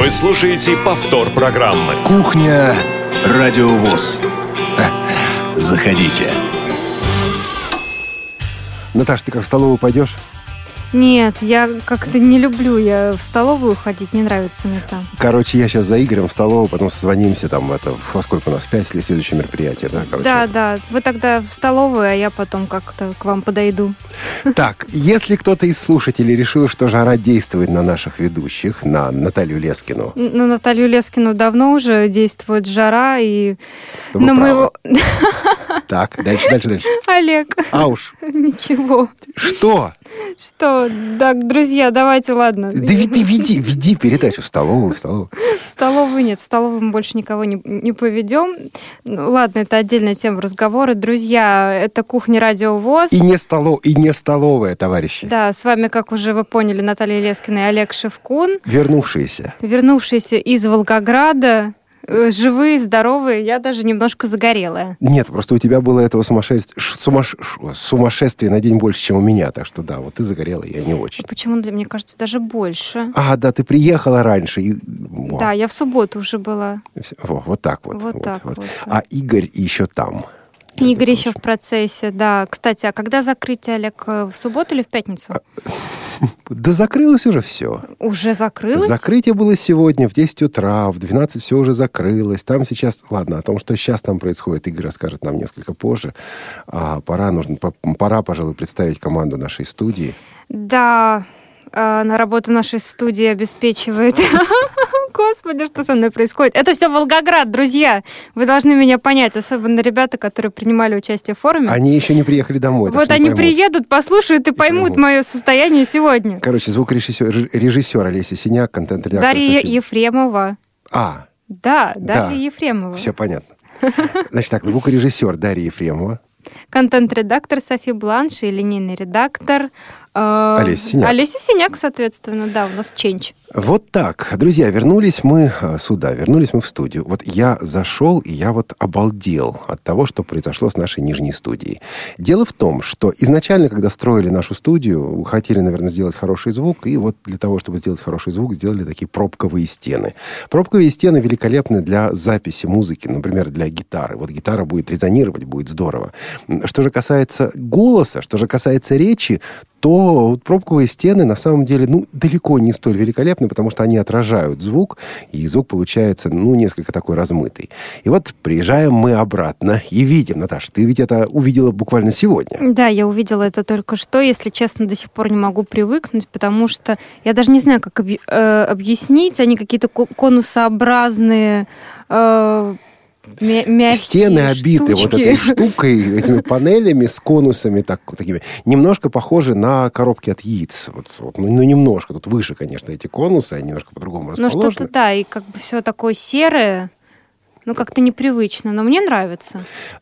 Вы слушаете повтор программы. Кухня Радиовоз. Заходите. Наташ, ты как в столовую пойдешь? Нет, я как-то не люблю я в столовую ходить, не нравится мне там. Короче, я сейчас за Игорем в столовую, потом созвонимся там, это, во сколько у нас, пять или следующее мероприятие, да? Короче, да, это. да, вы тогда в столовую, а я потом как-то к вам подойду. Так, если кто-то из слушателей решил, что жара действует на наших ведущих, на Наталью Лескину, На Наталью Лескину давно уже действует жара, и вы на правы. моего... Так, дальше, дальше, дальше. Олег, А уж, ничего. что? Что? Так, друзья, давайте, ладно. Да ты веди, веди передачу в столовую, в столовую. В столовую нет, в столовую мы больше никого не, не поведем. Ну, ладно, это отдельная тема разговора. Друзья, это кухня Радио ВОЗ. И не, столо, и не столовая, товарищи. Да, с вами, как уже вы поняли, Наталья Лескина и Олег Шевкун, Вернувшиеся. вернувшиеся из Волгограда, живые, здоровые, я даже немножко загорелая. Нет, просто у тебя было этого сумасшествия, сумаш- сумасшествия на день больше, чем у меня. Так что да, вот ты загорела, я не очень. Почему-то, мне кажется, даже больше. А, да, ты приехала раньше. И... Во, Да, я в субботу уже была. во, вот так вот. Вот так вот, А Игорь еще там. Игорь еще в процессе, да. Кстати, а когда закрытие, Олег, э, в субботу или в пятницу? Да закрылось уже все. Уже закрылось? Закрытие было сегодня в 10 утра, в 12 все уже закрылось. Там сейчас, ладно, о том, что сейчас там происходит, Игорь расскажет нам несколько позже. А, пора, нужно, по- пора, пожалуй, представить команду нашей студии. Да, на работу нашей студии обеспечивает. Господи, что со мной происходит? Это все Волгоград, друзья. Вы должны меня понять, особенно ребята, которые принимали участие в форуме. Они еще не приехали домой. вот они поймут. приедут, послушают и поймут поймут. мое состояние сегодня. Короче, звукорежиссер режи- режиссер Олеся Синяк, контент-редактор Дарья Ефремова. А, Да, Да. Дарья Ефремова. все понятно. Значит так, звукорежиссер Дарья Ефремова. Контент-редактор Софи Бланш и линейный редактор Олеся Синяк. Олеся Синяк, соответственно, да, у нас ченч. Вот так. Друзья, вернулись мы э, сюда, вернулись мы в студию. Вот я зашел, и я вот обалдел от того, что произошло с нашей нижней студией. Дело в том, что изначально, когда строили нашу студию, хотели, наверное, сделать хороший звук, и вот для того, чтобы сделать хороший звук, сделали такие пробковые стены. Пробковые стены великолепны для записи музыки, например, для гитары. Вот гитара будет резонировать, будет здорово. Что же касается голоса, что же касается речи, то пробковые стены на самом деле, ну, далеко не столь великолепны, потому что они отражают звук, и звук получается, ну, несколько такой размытый. И вот приезжаем мы обратно и видим, Наташ, ты ведь это увидела буквально сегодня. Да, я увидела это только что. Если честно, до сих пор не могу привыкнуть, потому что я даже не знаю, как объ- э, объяснить. Они какие-то ко- конусообразные, э, мягкие Стены обиты вот штучки. этой штукой, этими панелями с конусами так, такими, немножко похожи на коробки от яиц. Вот, вот, ну, ну, немножко. Тут выше, конечно, эти конусы, они немножко по-другому Ну, расположены. что-то, да, и как бы все такое серое. Ну, как-то непривычно, но мне нравится.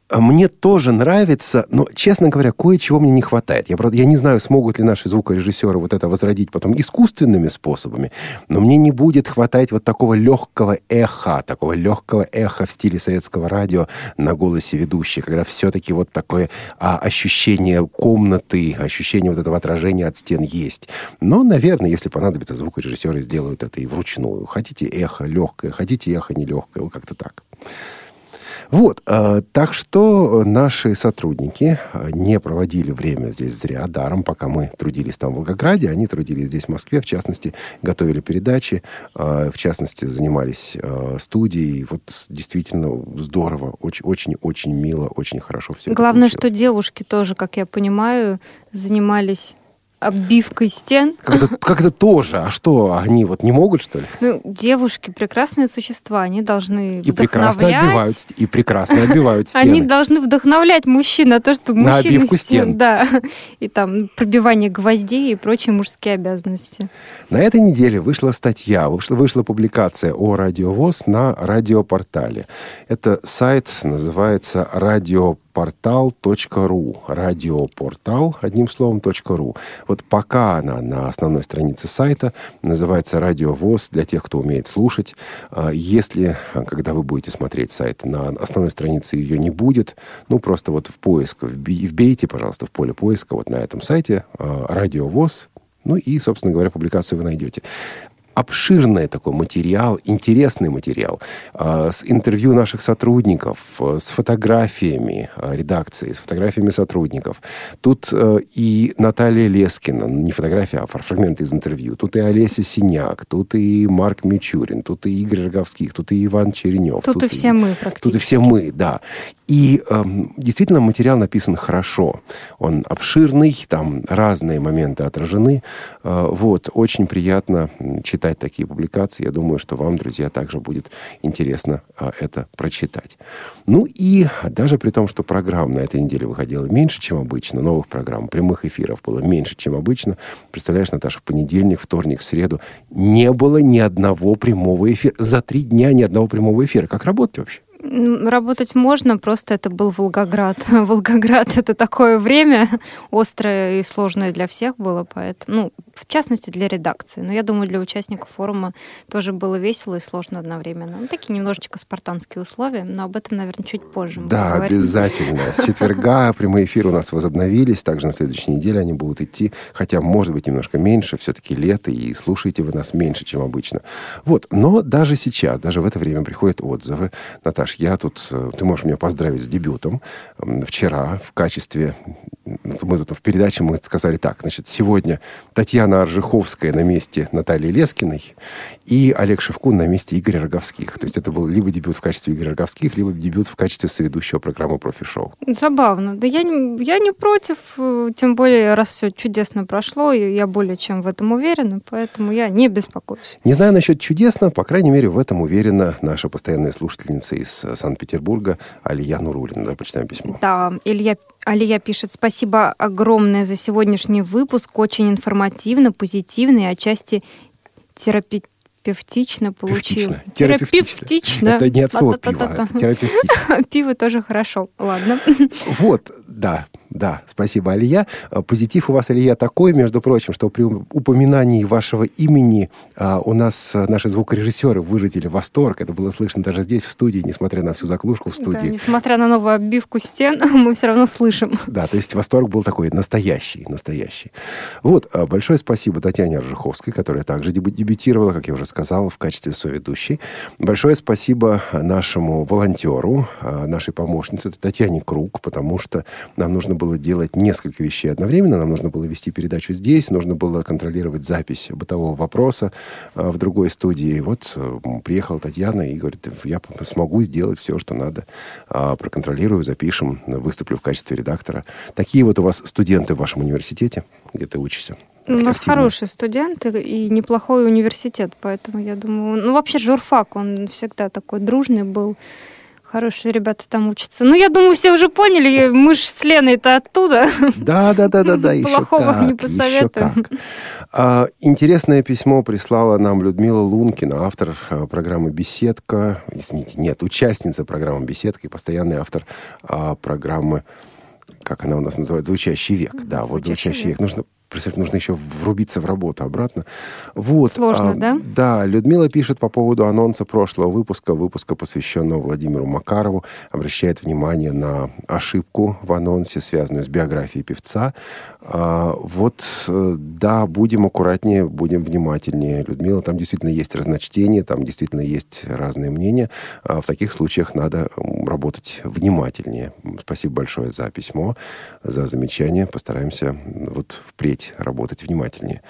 А Мне тоже нравится, но, честно говоря, кое-чего мне не хватает. Я, правда, я не знаю, смогут ли наши звукорежиссеры вот это возродить потом искусственными способами, но мне не будет хватать вот такого легкого эха, такого легкого эха в стиле советского радио на голосе ведущей, когда все-таки вот такое а, ощущение комнаты, ощущение вот этого отражения от стен есть. Но, наверное, если понадобится, звукорежиссеры сделают это и вручную. Хотите эхо легкое, хотите эхо нелегкое, вот как-то так. Вот, э, так что наши сотрудники э, не проводили время здесь зря, даром, пока мы трудились там в Волгограде, они трудились здесь в Москве, в частности, готовили передачи, э, в частности, занимались э, студией. Вот действительно здорово, очень-очень мило, очень хорошо все Главное, что девушки тоже, как я понимаю, занимались оббивкой стен. Как это, как это тоже? А что, они вот не могут, что ли? Ну, девушки прекрасные существа, они должны И прекрасно ст- и прекрасно отбивают стены. Они должны вдохновлять мужчин на то, На мужчины обивку стен, стен. да, и там пробивание гвоздей и прочие мужские обязанности. На этой неделе вышла статья, вышла, вышла публикация о радиовоз на радиопортале. Это сайт называется радиопортал.ру. Радиопортал, одним словом, .ру. Вот пока она на основной странице сайта, называется «Радиовоз» для тех, кто умеет слушать. А Если, а, когда вы будете смотреть сайт, на основной странице ее не будет, ну, просто вот в поиск вбейте, пожалуйста, в поле поиска вот на этом сайте а, «Радиовоз», ну и, собственно говоря, публикацию вы найдете. Обширный такой материал, интересный материал, э, с интервью наших сотрудников, э, с фотографиями э, редакции, с фотографиями сотрудников. Тут э, и Наталья Лескина, не фотография, а фрагменты из интервью. Тут и Олеся Синяк, тут и Марк Мичурин, тут и Игорь Роговских, тут и Иван Черенев. Тут, тут и все мы практически. Тут и все мы, да. И э, действительно материал написан хорошо. Он обширный, там разные моменты отражены. Э, вот, очень приятно читать такие публикации. Я думаю, что вам, друзья, также будет интересно э, это прочитать. Ну и даже при том, что программ на этой неделе выходило меньше, чем обычно, новых программ, прямых эфиров было меньше, чем обычно, представляешь, Наташа, в понедельник, вторник, среду не было ни одного прямого эфира. За три дня ни одного прямого эфира. Как работать вообще? Работать можно, просто это был Волгоград. Волгоград — это такое время острое и сложное для всех было, поэтому, ну, в частности, для редакции. Но я думаю, для участников форума тоже было весело и сложно одновременно. Ну, такие немножечко спартанские условия, но об этом, наверное, чуть позже Да, поговорим. обязательно. С четверга прямые эфиры у нас возобновились, также на следующей неделе они будут идти, хотя, может быть, немножко меньше, все-таки лето, и слушаете вы нас меньше, чем обычно. Вот, но даже сейчас, даже в это время приходят отзывы. Наташ, я тут, э, ты можешь меня поздравить с дебютом. Вчера в качестве, мы тут в передаче мы сказали так, значит, сегодня Татьяна Аржиховская на месте Натальи Лескиной и Олег Шевкун на месте Игоря Роговских. То есть это был либо дебют в качестве Игоря Роговских, либо дебют в качестве соведущего программы «Профи-шоу». Забавно. Да я не, я не против, э, тем более, раз все чудесно прошло, и я более чем в этом уверена, поэтому я не беспокоюсь. Не знаю насчет чудесно, по крайней мере, в этом уверена наша постоянная слушательница из э, Санкт-Петербурга Алия Нурулина. Давай прочитаем письмо. Да, Илья Алия пишет, спасибо огромное за сегодняшний выпуск, очень информативно, позитивно и отчасти терапевтично получил. Терапевтично. Это не от слова пива, это терапевтично. Пиво тоже хорошо, ладно. Вот, да, да, спасибо, Алия. Э, позитив у вас, Алия, такой, между прочим, что при упоминании вашего имени а, у нас э, наши звукорежиссеры выразили восторг. Это было слышно даже здесь, в студии, несмотря на всю заклушку в студии. Да, несмотря на новую оббивку стен, мы все равно слышим. Да, то есть восторг был такой настоящий, настоящий. Вот, э, большое спасибо Татьяне Аржиховской, которая также дебютировала, как я уже сказал, в качестве соведущей. Большое спасибо нашему волонтеру, нашей помощнице Татьяне Круг, потому что нам нужно было делать несколько вещей одновременно. Нам нужно было вести передачу здесь, нужно было контролировать запись бытового вопроса э, в другой студии. Вот э, приехала Татьяна и говорит, я смогу сделать все, что надо. Э, проконтролирую, запишем, выступлю в качестве редактора. Такие вот у вас студенты в вашем университете, где ты учишься. У нас активные. хорошие студенты и неплохой университет, поэтому я думаю... Ну, вообще журфак, он всегда такой дружный был. Хорошие ребята там учатся. Ну, я думаю, все уже поняли, мы же с Леной-то оттуда. Да, да, да, да, да. Плохого как, не посоветуем. А, интересное письмо прислала нам Людмила Лункина, автор а, программы «Беседка». Извините, нет, участница программы «Беседка» и постоянный автор а, программы как она у нас называется, «Звучащий век». Да, звучащий вот «Звучащий век». век. Нужно Представь, нужно еще врубиться в работу обратно. Вот. Сложно, а, да? Да. Людмила пишет по поводу анонса прошлого выпуска, выпуска, посвященного Владимиру Макарову, обращает внимание на ошибку в анонсе, связанную с биографией певца. А, вот, э, да, будем аккуратнее, будем внимательнее. Людмила, там действительно есть разночтение, там действительно есть разные мнения. А в таких случаях надо работать внимательнее. Спасибо большое за письмо, за замечание. Постараемся вот впредь работать внимательнее.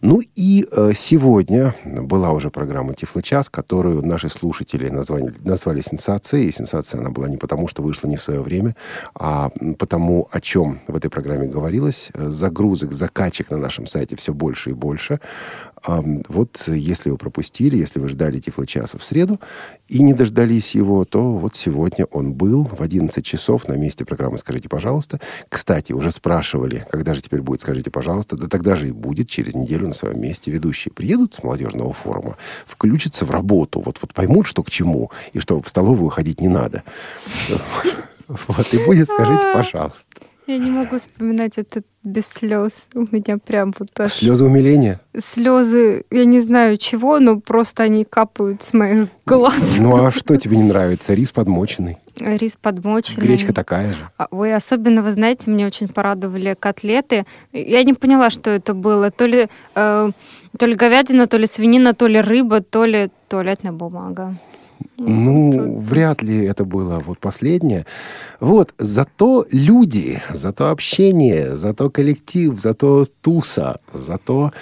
Ну и э, сегодня была уже программа «Тифлочас», которую наши слушатели назвали, назвали сенсацией. И сенсация она была не потому, что вышла не в свое время, а потому, о чем в этой программе говорилось. Загрузок, закачек на нашем сайте все больше и больше. Вот если вы пропустили, если вы ждали Тифло-часа в среду и не дождались его, то вот сегодня он был в 11 часов на месте программы «Скажите, пожалуйста». Кстати, уже спрашивали, когда же теперь будет «Скажите, пожалуйста». Да тогда же и будет через неделю на своем месте. Ведущие приедут с молодежного форума, включатся в работу, вот, вот поймут, что к чему, и что в столовую ходить не надо. Вот, и будет «Скажите, пожалуйста». Я не могу вспоминать это без слез. У меня прям вот аж Слезы умиления? слезы, я не знаю чего, но просто они капают с моих глаз. Ну а что тебе не нравится? Рис подмоченный, Рис подмоченный. гречка такая же. А, Ой, особенно, вы знаете, меня очень порадовали котлеты. Я не поняла, что это было. То ли, э, то ли говядина, то ли свинина, то ли рыба, то ли туалетная бумага. Ну, вряд ли это было вот последнее. Вот, зато люди, зато общение, зато коллектив, зато туса, зато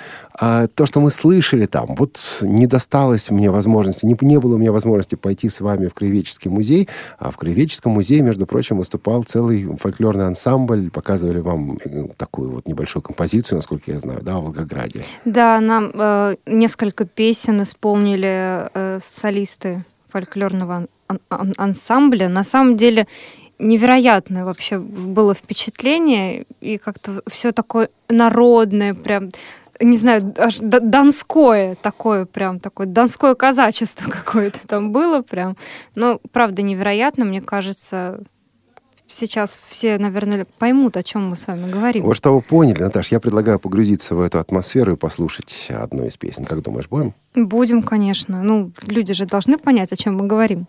а, то, что мы слышали там. Вот не досталось мне возможности, не, не было у меня возможности пойти с вами в Краеведческий музей, а в Краеведческом музее, между прочим, выступал целый фольклорный ансамбль, показывали вам э, такую вот небольшую композицию, насколько я знаю, да, в Волгограде. Да, нам э, несколько песен исполнили э, солисты фольклорного ан- ан- ансамбля. На самом деле невероятное вообще было впечатление, и как-то все такое народное, прям не знаю, аж донское такое, прям такое донское казачество какое-то там было прям. Но, правда, невероятно, мне кажется, сейчас все, наверное, поймут, о чем мы с вами говорим. Вот что вы поняли, Наташ, я предлагаю погрузиться в эту атмосферу и послушать одну из песен. Как думаешь, будем? Будем, конечно. Ну, люди же должны понять, о чем мы говорим.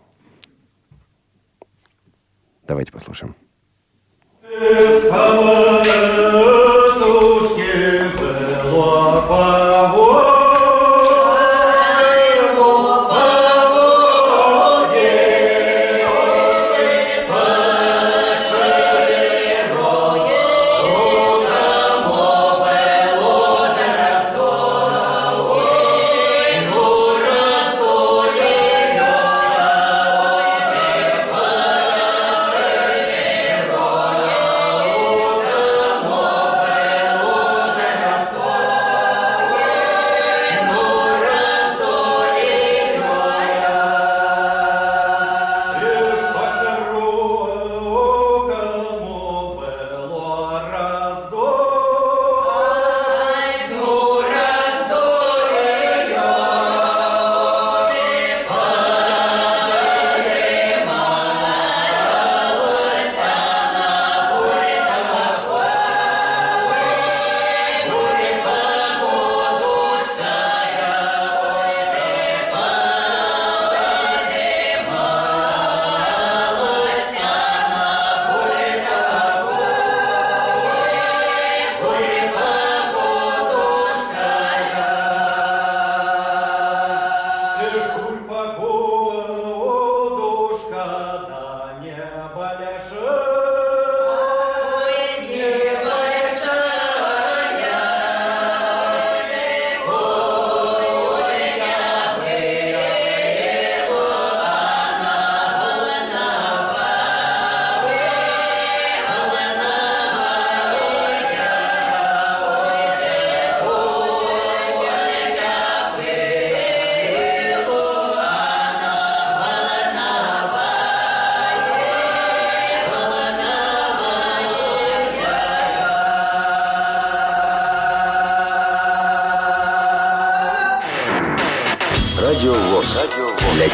Давайте послушаем. Радио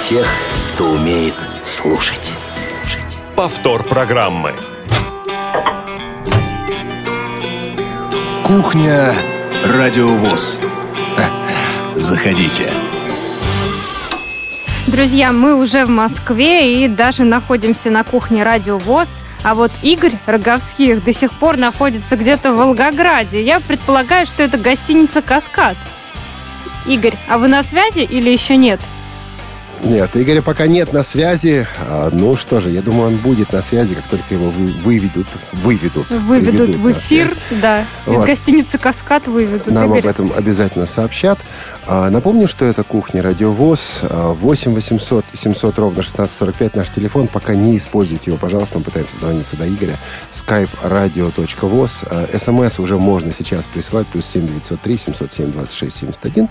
тех, кто умеет слушать. Слушать. Повтор программы. Кухня Радио ВОЗ. Заходите. Друзья, мы уже в Москве и даже находимся на кухне Радио ВОЗ. А вот Игорь Роговских до сих пор находится где-то в Волгограде. Я предполагаю, что это гостиница «Каскад». Игорь, а вы на связи или еще нет? Нет, Игоря пока нет на связи. А, ну что же, я думаю, он будет на связи, как только его вы- выведут, выведут, Выведут в эфир, да. Из Вот. гостиницы «Каскад» выведут. Нам Игорь. об этом обязательно сообщат. А, Напомню, что это кухня Радиовоз. А, 8 800 700 ровно 1645 наш телефон. Пока не используйте его, пожалуйста. Мы пытаемся звониться до Игоря. skype radio.voz. А, СМС уже можно сейчас присылать. Плюс 7 903 707 26 71.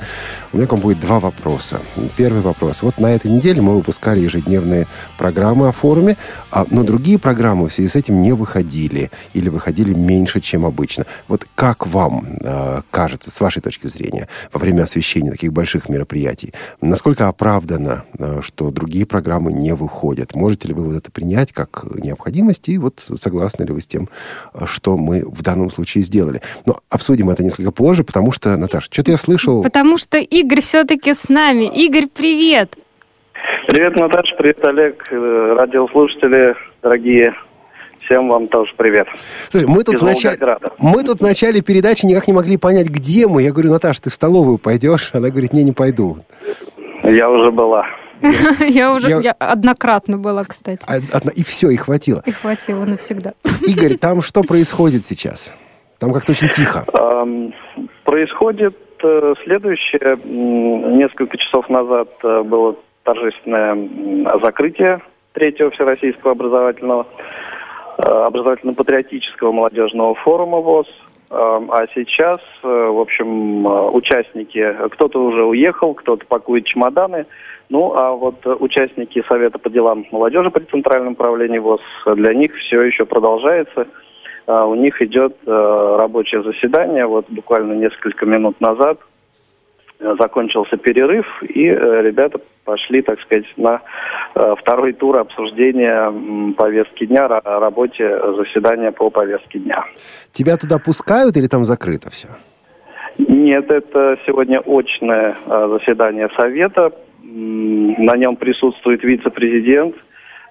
У меня к вам будет два вопроса. Первый вопрос. Вот на этой неделе мы выпускали ежедневные программы о форуме, а, но другие программы в связи с этим не выходили или выходили меньше, чем обычно. Вот как вам э, кажется, с вашей точки зрения, во время освещения таких больших мероприятий. Насколько оправдано, э, что другие программы не выходят? Можете ли вы вот это принять как необходимость? И вот согласны ли вы с тем, что мы в данном случае сделали? Но обсудим это несколько позже, потому что, Наташа, что-то я слышал... Потому что Игорь все-таки с нами. Игорь, привет! Привет, Наташа, привет, Олег, э, радиослушатели, дорогие. Всем вам тоже привет. Слушай, мы тут, в начале, мы тут в начале передачи никак не могли понять, где мы. Я говорю, Наташа, ты в столовую пойдешь? Она говорит, не, не пойду. Я уже была. Я уже однократно была, кстати. И все, и хватило. И хватило навсегда. Игорь, там что происходит сейчас? Там как-то очень тихо. Происходит э, следующее. Несколько часов назад э, было торжественное закрытие третьего Всероссийского образовательного э, образовательно-патриотического молодежного форума ВОЗ. А сейчас, в общем, участники, кто-то уже уехал, кто-то пакует чемоданы, ну, а вот участники Совета по делам молодежи при Центральном управлении ВОЗ, для них все еще продолжается – а, у них идет э, рабочее заседание. Вот буквально несколько минут назад э, закончился перерыв, и э, ребята пошли, так сказать, на второй тур обсуждения повестки дня, о работе заседания по повестке дня. Тебя туда пускают или там закрыто все? Нет, это сегодня очное заседание Совета. На нем присутствует вице-президент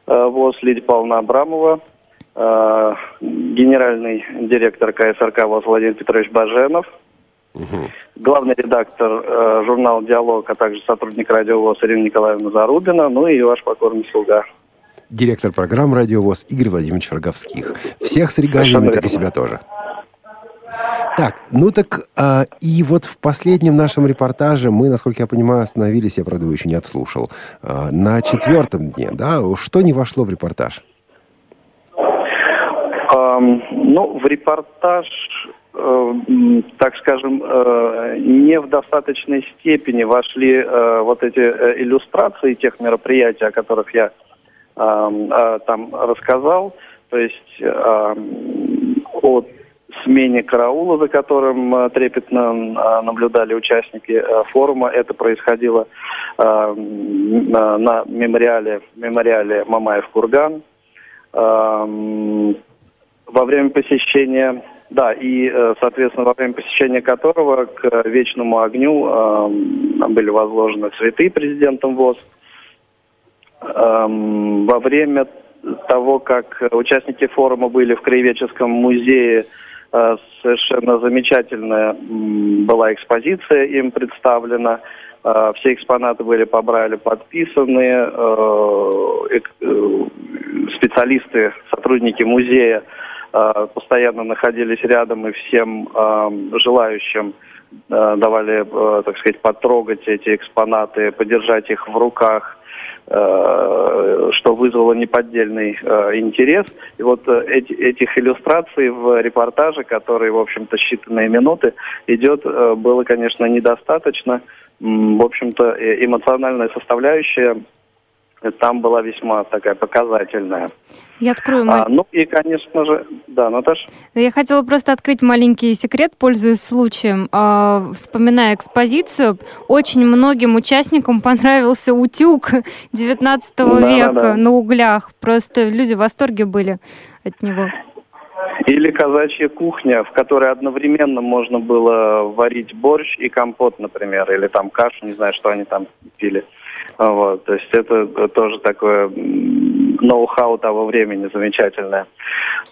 ВОЗ Лидия Павловна Абрамова, Э, генеральный директор КСРК ВОЗ Владимир Петрович Баженов, угу. главный редактор э, журнала «Диалог», а также сотрудник радио ВОЗ Ирина Николаевна Зарубина, ну и ваш покорный слуга. Директор программы «Радио ВОЗ» Игорь Владимирович Роговских. Всех с регалиями, так и себя тоже. Так, ну так э, и вот в последнем нашем репортаже мы, насколько я понимаю, остановились, я, правда, его еще не отслушал, э, на четвертом дне, да? Что не вошло в репортаж? Ну, в репортаж, э, так скажем, э, не в достаточной степени вошли э, вот эти иллюстрации тех мероприятий, о которых я там рассказал. То есть о смене караула, за которым трепетно наблюдали участники форума. Это происходило на мемориале, мемориале Мамаев-Курган во время посещения, да, и, э, соответственно, во время посещения которого к вечному огню э, были возложены цветы президентом ВОЗ. Э, во время того, как участники форума были в Краеведческом музее, э, совершенно замечательная была экспозиция им представлена. Э, все экспонаты были по Брайлю подписаны. Э, специалисты, сотрудники музея Э, постоянно находились рядом и всем э, желающим э, давали, так сказать, потрогать эти экспонаты, подержать их в руках, что вызвало неподдельный интерес. И вот эти, этих иллюстраций в репортаже, которые, в общем-то, считанные минуты, идет, было, конечно, недостаточно. В общем-то, эмоциональная составляющая там была весьма такая показательная. Я открою мой... а, Ну и, конечно же, да, Наташа. Я хотела просто открыть маленький секрет, пользуясь случаем. А, вспоминая экспозицию, очень многим участникам понравился утюг 19 да, века да, да. на углях. Просто люди в восторге были от него. Или казачья кухня, в которой одновременно можно было варить борщ и компот, например, или там кашу, не знаю, что они там пили. Вот, то есть это тоже такое ноу-хау того времени замечательное.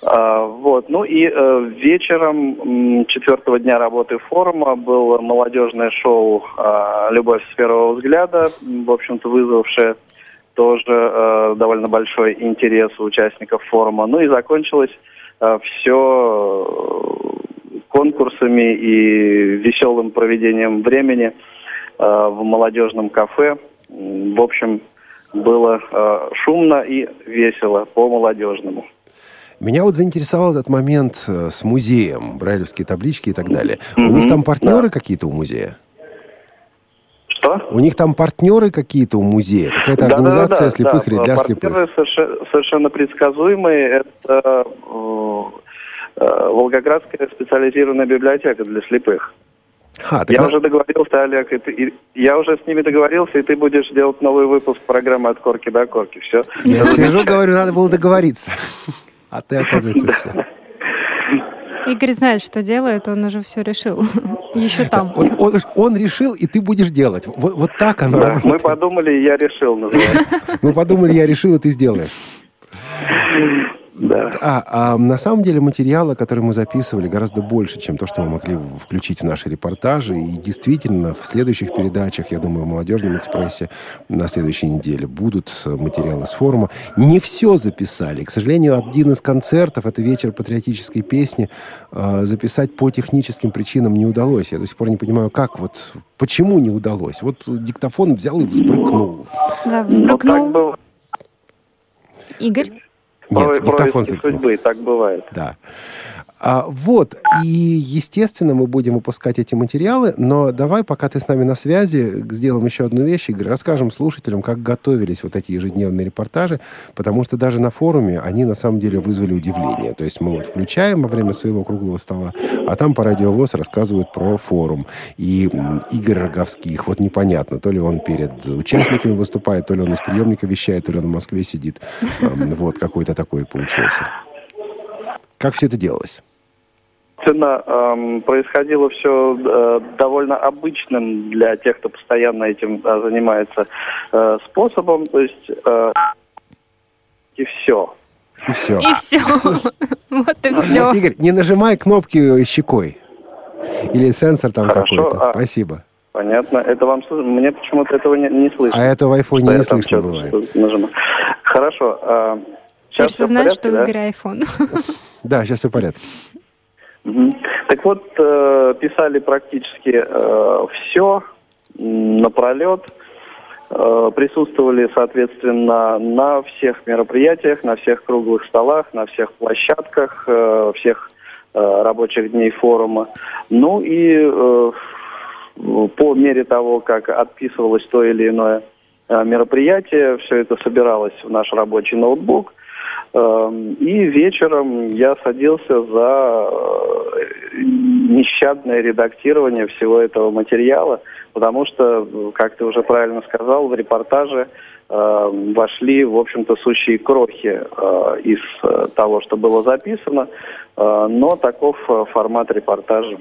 А, вот, ну и э, вечером четвертого дня работы форума было молодежное шоу э, «Любовь с первого взгляда», в общем-то вызвавшее тоже э, довольно большой интерес у участников форума. Ну и закончилось э, все конкурсами и веселым проведением времени э, в молодежном кафе в общем, было э, шумно и весело по-молодежному. Меня вот заинтересовал этот момент э, с музеем, брайлевские таблички и так далее. Mm-hmm. У них там партнеры да. какие-то у музея? Что? У них там партнеры какие-то у музея? Какая-то да, организация да, да, слепых да, или для партнеры слепых? Совершенно, совершенно предсказуемые. Это э, э, Волгоградская специализированная библиотека для слепых. А, Я тогда- уже договорился, Олег, и ты- и- я уже с ними договорился, и ты будешь делать новый выпуск программы «От корки до корки». Все. Я сижу, говорю, надо было договориться. А ты, оказывается, все. Игорь знает, что делает, он уже все решил. Еще там. Он, он- он решил, и ты будешь делать. Вот, вот так оно Да, работает. мы подумали, и я решил называть. Мы подумали, я решил, и ты сделаешь. Да. А, а на самом деле материала, который мы записывали, гораздо больше, чем то, что мы могли включить в наши репортажи. И действительно, в следующих передачах, я думаю, в «Молодежном экспрессе» на следующей неделе будут э, материалы с форума. Не все записали. К сожалению, один из концертов, это вечер патриотической песни, э, записать по техническим причинам не удалось. Я до сих пор не понимаю, как вот, почему не удалось. Вот диктофон взял и взбрыкнул. Да, Ну, взбрыкнул. было. Игорь? Нет, Про- диктофон судьбы, так бывает. Да. А, вот, и, естественно, мы будем выпускать эти материалы, но давай, пока ты с нами на связи, сделаем еще одну вещь, Игорь, расскажем слушателям, как готовились вот эти ежедневные репортажи, потому что даже на форуме они, на самом деле, вызвали удивление. То есть мы вот включаем во время своего круглого стола, а там по радиовоз рассказывают про форум. И Игорь Роговских, вот непонятно, то ли он перед участниками выступает, то ли он из приемника вещает, то ли он в Москве сидит. Вот, какой-то такой получился. Как все это делалось? Собственно, эм, происходило все довольно обычным для тех, кто постоянно этим э, занимается э, способом, то есть э, и все. И все. И все. Вот и все. Игорь, не нажимай кнопки щекой. Или сенсор там какой-то. а- Спасибо. Понятно. Это вам слышно? Мне почему-то этого не, не слышно. А это в айфоне не слышно бывает. Хорошо. э, Теперь сейчас всё все знают, что у Игоря iPhone. Да, сейчас все в порядке. Так вот, э, писали практически все напролет. Э, присутствовали, соответственно, на всех мероприятиях, на всех круглых столах, на всех площадках, э, всех э, рабочих дней форума. Ну и э, по мере того, как отписывалось то или иное э, мероприятие, все это собиралось в наш рабочий ноутбук. Эм, И вечером я садился за э, нещадное редактирование всего этого материала, потому что, как ты уже правильно сказал, в репортаже э, вошли, в общем-то, сущие крохи э, из э, того, что было записано, но таков формат репортажа.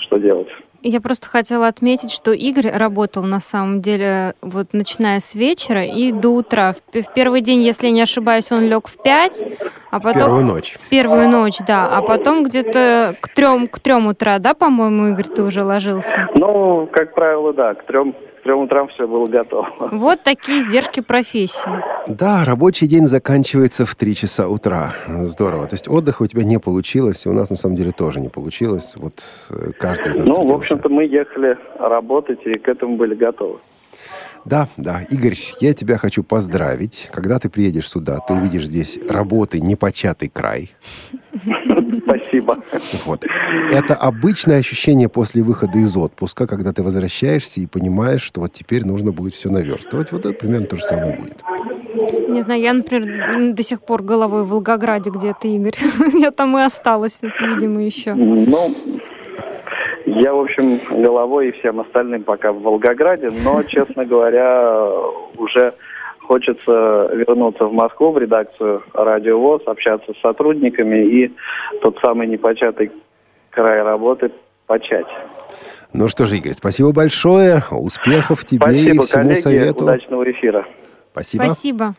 Что делать? Я просто хотела отметить, что Игорь работал на самом деле вот начиная с вечера и до утра. В, в первый день, если я не ошибаюсь, он лег в 5, а потом... Первую ночь. В первую ночь, да. А потом где-то к трем, к трем утра, да, по-моему, Игорь, ты уже ложился? Ну, как правило, да, к трем, трем утрам все было готово. Вот такие издержки профессии. Да, рабочий день заканчивается в 3 часа утра. Здорово. То есть отдыха у тебя не получилось, и у нас на самом деле тоже не получилось. Вот э, каждый из нас Ну, в общем-то, мы ехали работать и к этому были готовы. Да, да. Игорь, я тебя хочу поздравить. Когда ты приедешь сюда, ты увидишь здесь работы непочатый край. Спасибо. Вот. Это обычное ощущение после выхода из отпуска, когда ты возвращаешься и понимаешь, что вот теперь нужно будет все наверстывать. Вот это примерно то же самое будет. Не знаю, я, например, до сих пор головой в Волгограде где-то, Игорь. Я там и осталась, видимо, еще. Ну, я, в общем, головой и всем остальным пока в Волгограде, но, честно говоря, уже хочется вернуться в Москву, в редакцию Радио ВОЗ, общаться с сотрудниками и тот самый непочатый край работы почать. Ну что же, Игорь, спасибо большое. Успехов тебе и Спасибо, всему коллеги, совету. удачного эфира. Спасибо. Спасибо.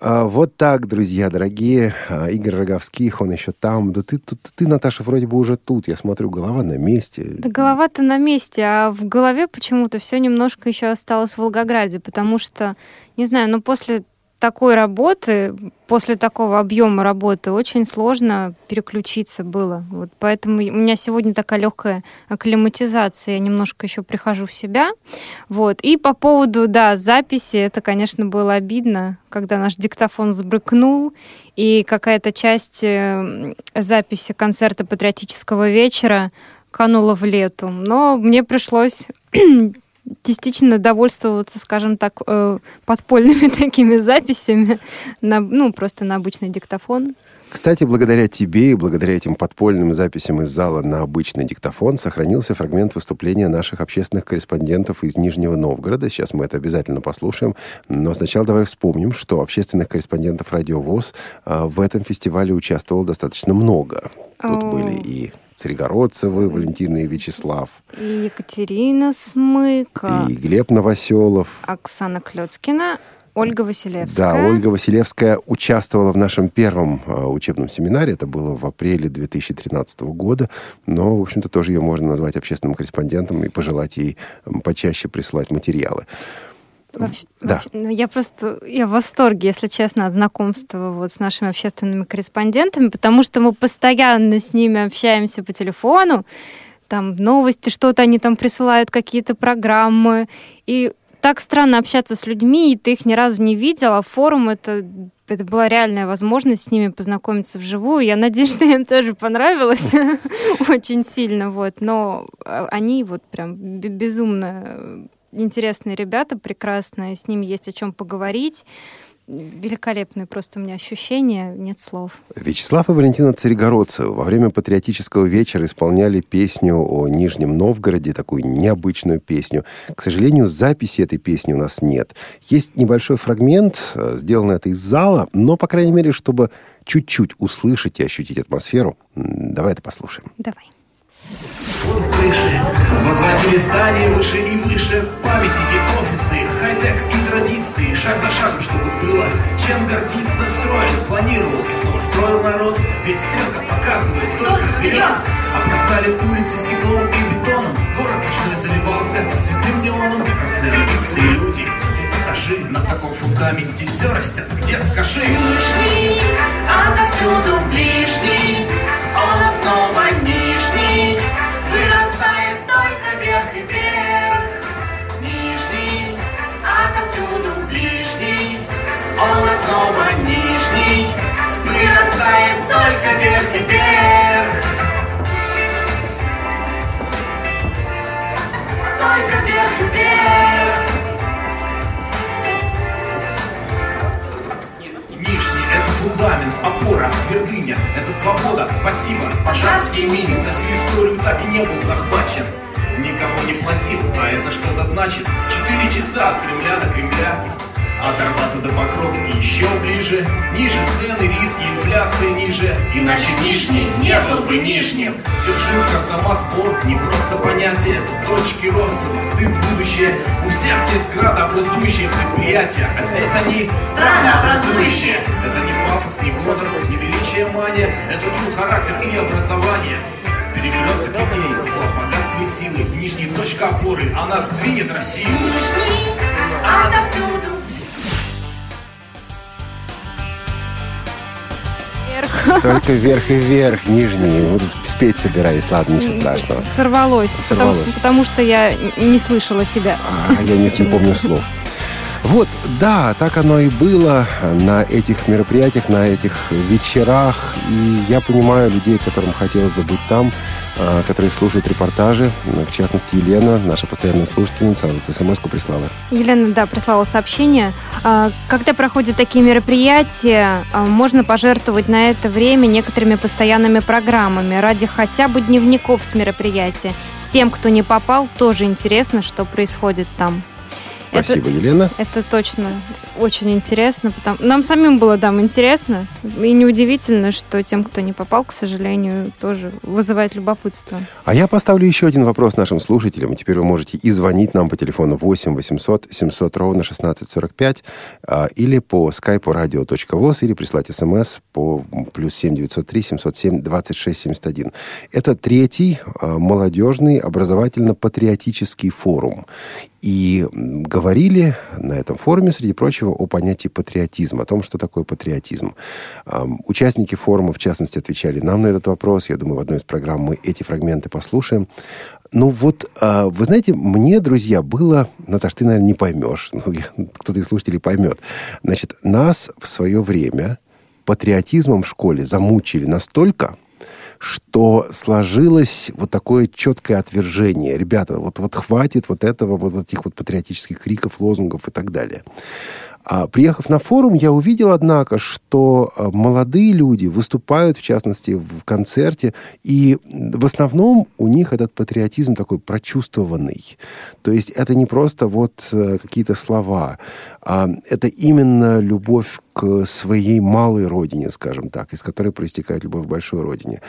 А, вот так, друзья дорогие. А, Игорь Роговских, он еще там. Да ты, тут, ты, Наташа, вроде бы уже тут. Я смотрю, голова на месте. Да голова-то на месте, а в голове почему-то все немножко еще осталось в Волгограде, потому что, не знаю, ну после такой работы, после такого объема работы очень сложно переключиться было. Вот поэтому у меня сегодня такая легкая акклиматизация, я немножко еще прихожу в себя. Вот. И по поводу, да, записи, это, конечно, было обидно, когда наш диктофон сбрыкнул, и какая-то часть э, записи концерта патриотического вечера канула в лету. Но мне пришлось частично довольствоваться, скажем так, э, подпольными такими записями, на, ну, просто на обычный диктофон, Кстати, благодаря тебе и благодаря этим подпольным записям из зала на обычный диктофон сохранился фрагмент выступления наших общественных корреспондентов из Нижнего Новгорода. Сейчас мы это обязательно послушаем. Но сначала давай вспомним, что общественных корреспондентов «Радио ВОЗ» а, в этом фестивале участвовало достаточно много. Тут были и Царегородцевы, Валентина и Вячеслав, И Екатерина Смыка, и Глеб Новоселов, Оксана Клецкина, Ольга Василевская. Да, Ольга Василевская участвовала в нашем первом э, учебном семинаре. Это было в апреле 2013 года. Но, в общем-то, тоже ее можно назвать общественным корреспондентом и пожелать ей почаще присылать материалы. Вообще- Да. вообще, ну, я просто я в восторге, если честно, от знакомства вот с нашими общественными корреспондентами, потому что мы постоянно с ними общаемся по телефону, там новости, что-то они там присылают, какие-то программы. И так странно общаться с людьми, и ты их ни разу не видел, а форум это это была реальная возможность с ними познакомиться вживую. Я надеюсь, что им тоже понравилось очень сильно, вот. Но а, они вот прям бе- безумно интересные ребята, прекрасные, с ними есть о чем поговорить. Великолепные просто у меня ощущения, нет слов. Вячеслав и Валентина Царегородцевы во время патриотического вечера исполняли песню о Нижнем Новгороде, такую необычную песню. К сожалению, записи этой песни у нас нет. Есть небольшой фрагмент, э, сделанный это из зала, но, по крайней мере, чтобы чуть-чуть услышать и ощутить атмосферу, давай это послушаем. Давай. Вот в крыше. Возводили здания выше и выше. Памятники, офисы, хай-тек и традиции. Шаг за шагом, чтобы было чем гордиться. Строил, планировал и снова строил народ. Ведь стрелка показывает только вперед Обрастали улицы стеклом и бетоном. Город ночной заливался цветным неоном. Росли амбиции люди Этажи на таком фундаменте все растет где-то в каши Нижний, отовсюду ближний, он снова нижний, вырастает только вверх и вверх. Нижний, отовсюду ближний, он снова нижний, вырастает только вверх и вверх. Только вверх и вверх. Фундамент, опора, твердыня, это свобода. Спасибо, пожарский мини, за всю историю так и не был захвачен. Никому не платил, а это что-то значит. Четыре часа от Кремля до Кремля. От Арбата до Покровки еще ближе. Ниже цены, риски, инфляция ниже. Иначе Нижний не был бы Нижним. Дзержинск, сама спор, не просто понятие. Это точки роста, мосты будущее. У всех есть градообразующие предприятия, а здесь они Странообразующие. это не пафос, не годор, не величие мания, это труд, характер и образование. Перекресток идей, сплав богатства и силы, нижняя точка опоры, она сдвинет Россию. Нижний, отовсюду Вверх. Только вверх и вверх, нижний. Мы тут спеть собирались, ладно, ничего страшного. Сорвалось. Сорвалось. Потому, потому что я не слышала себя. А я не, не помню слов. Вот, да, так оно и было на этих мероприятиях, на этих вечерах. И я понимаю людей, которым хотелось бы быть там, а, которые слушают репортажи. В частности, Елена, наша постоянная слушательница, вот смс-ку прислала. Елена, да, прислала сообщение. А, Когда проходят такие мероприятия, а, можно пожертвовать на это время некоторыми постоянными программами ради хотя бы дневников с мероприятия. Тем, кто не попал, тоже интересно, что происходит там. Это- Спасибо, Елена. Это точно очень интересно. Потому... Нам самим было там интересно. И неудивительно, что тем, кто не попал, к сожалению, тоже вызывает любопытство. А я поставлю еще один вопрос нашим слушателям. Теперь вы можете и звонить нам по телефону 8 800 700 ровно 1645 а, или по скайпу radio.voz или прислать смс по плюс 7 903 707 26 71. Это третий а, молодежный образовательно-патриотический форум. И говорили на этом форуме, среди прочего, о понятии патриотизма, о том, что такое патриотизм. Участники форума, в частности, отвечали нам на этот вопрос. Я думаю, в одной из программ мы эти фрагменты послушаем. Ну вот, а, вы знаете, мне, друзья, было... Наташ, ты, наверное, не поймешь. Ну, кто-то из слушателей поймет. Значит, нас в свое время патриотизмом в школе замучили настолько, что сложилось вот такое четкое отвержение. Ребята, вот, вот хватит вот этого, вот этих вот патриотических криков, лозунгов и так далее. А приехав на форум, я увидел, однако, что э, молодые люди выступают, в частности, в концерте, и в основном у них этот патриотизм такой прочувствованный. То есть это не просто вот э, какие-то слова, а это именно любовь к своей малой родине, скажем так, из которой проистекает любовь к большой родине.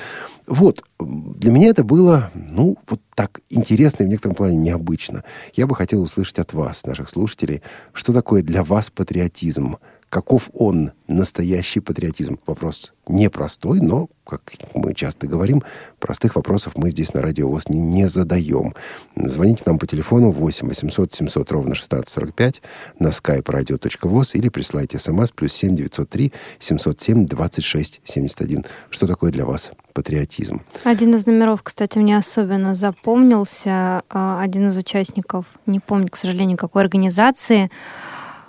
Вот, для меня это было, ну, вот так интересно и в некотором плане необычно. Я бы хотел услышать от вас, наших слушателей, что такое для вас патриотизм – Каков он, настоящий патриотизм? Вопрос непростой, но, как мы часто говорим, простых вопросов мы здесь на радио ВОЗ не, не задаем. Звоните нам по телефону 8 800 700 ровно 1645 на skype radio.voz или присылайте смс плюс 7 903 707 26 71. Что такое для вас патриотизм? Один из номеров, кстати, мне особенно запомнился. А, один из участников, не помню, к сожалению, какой организации,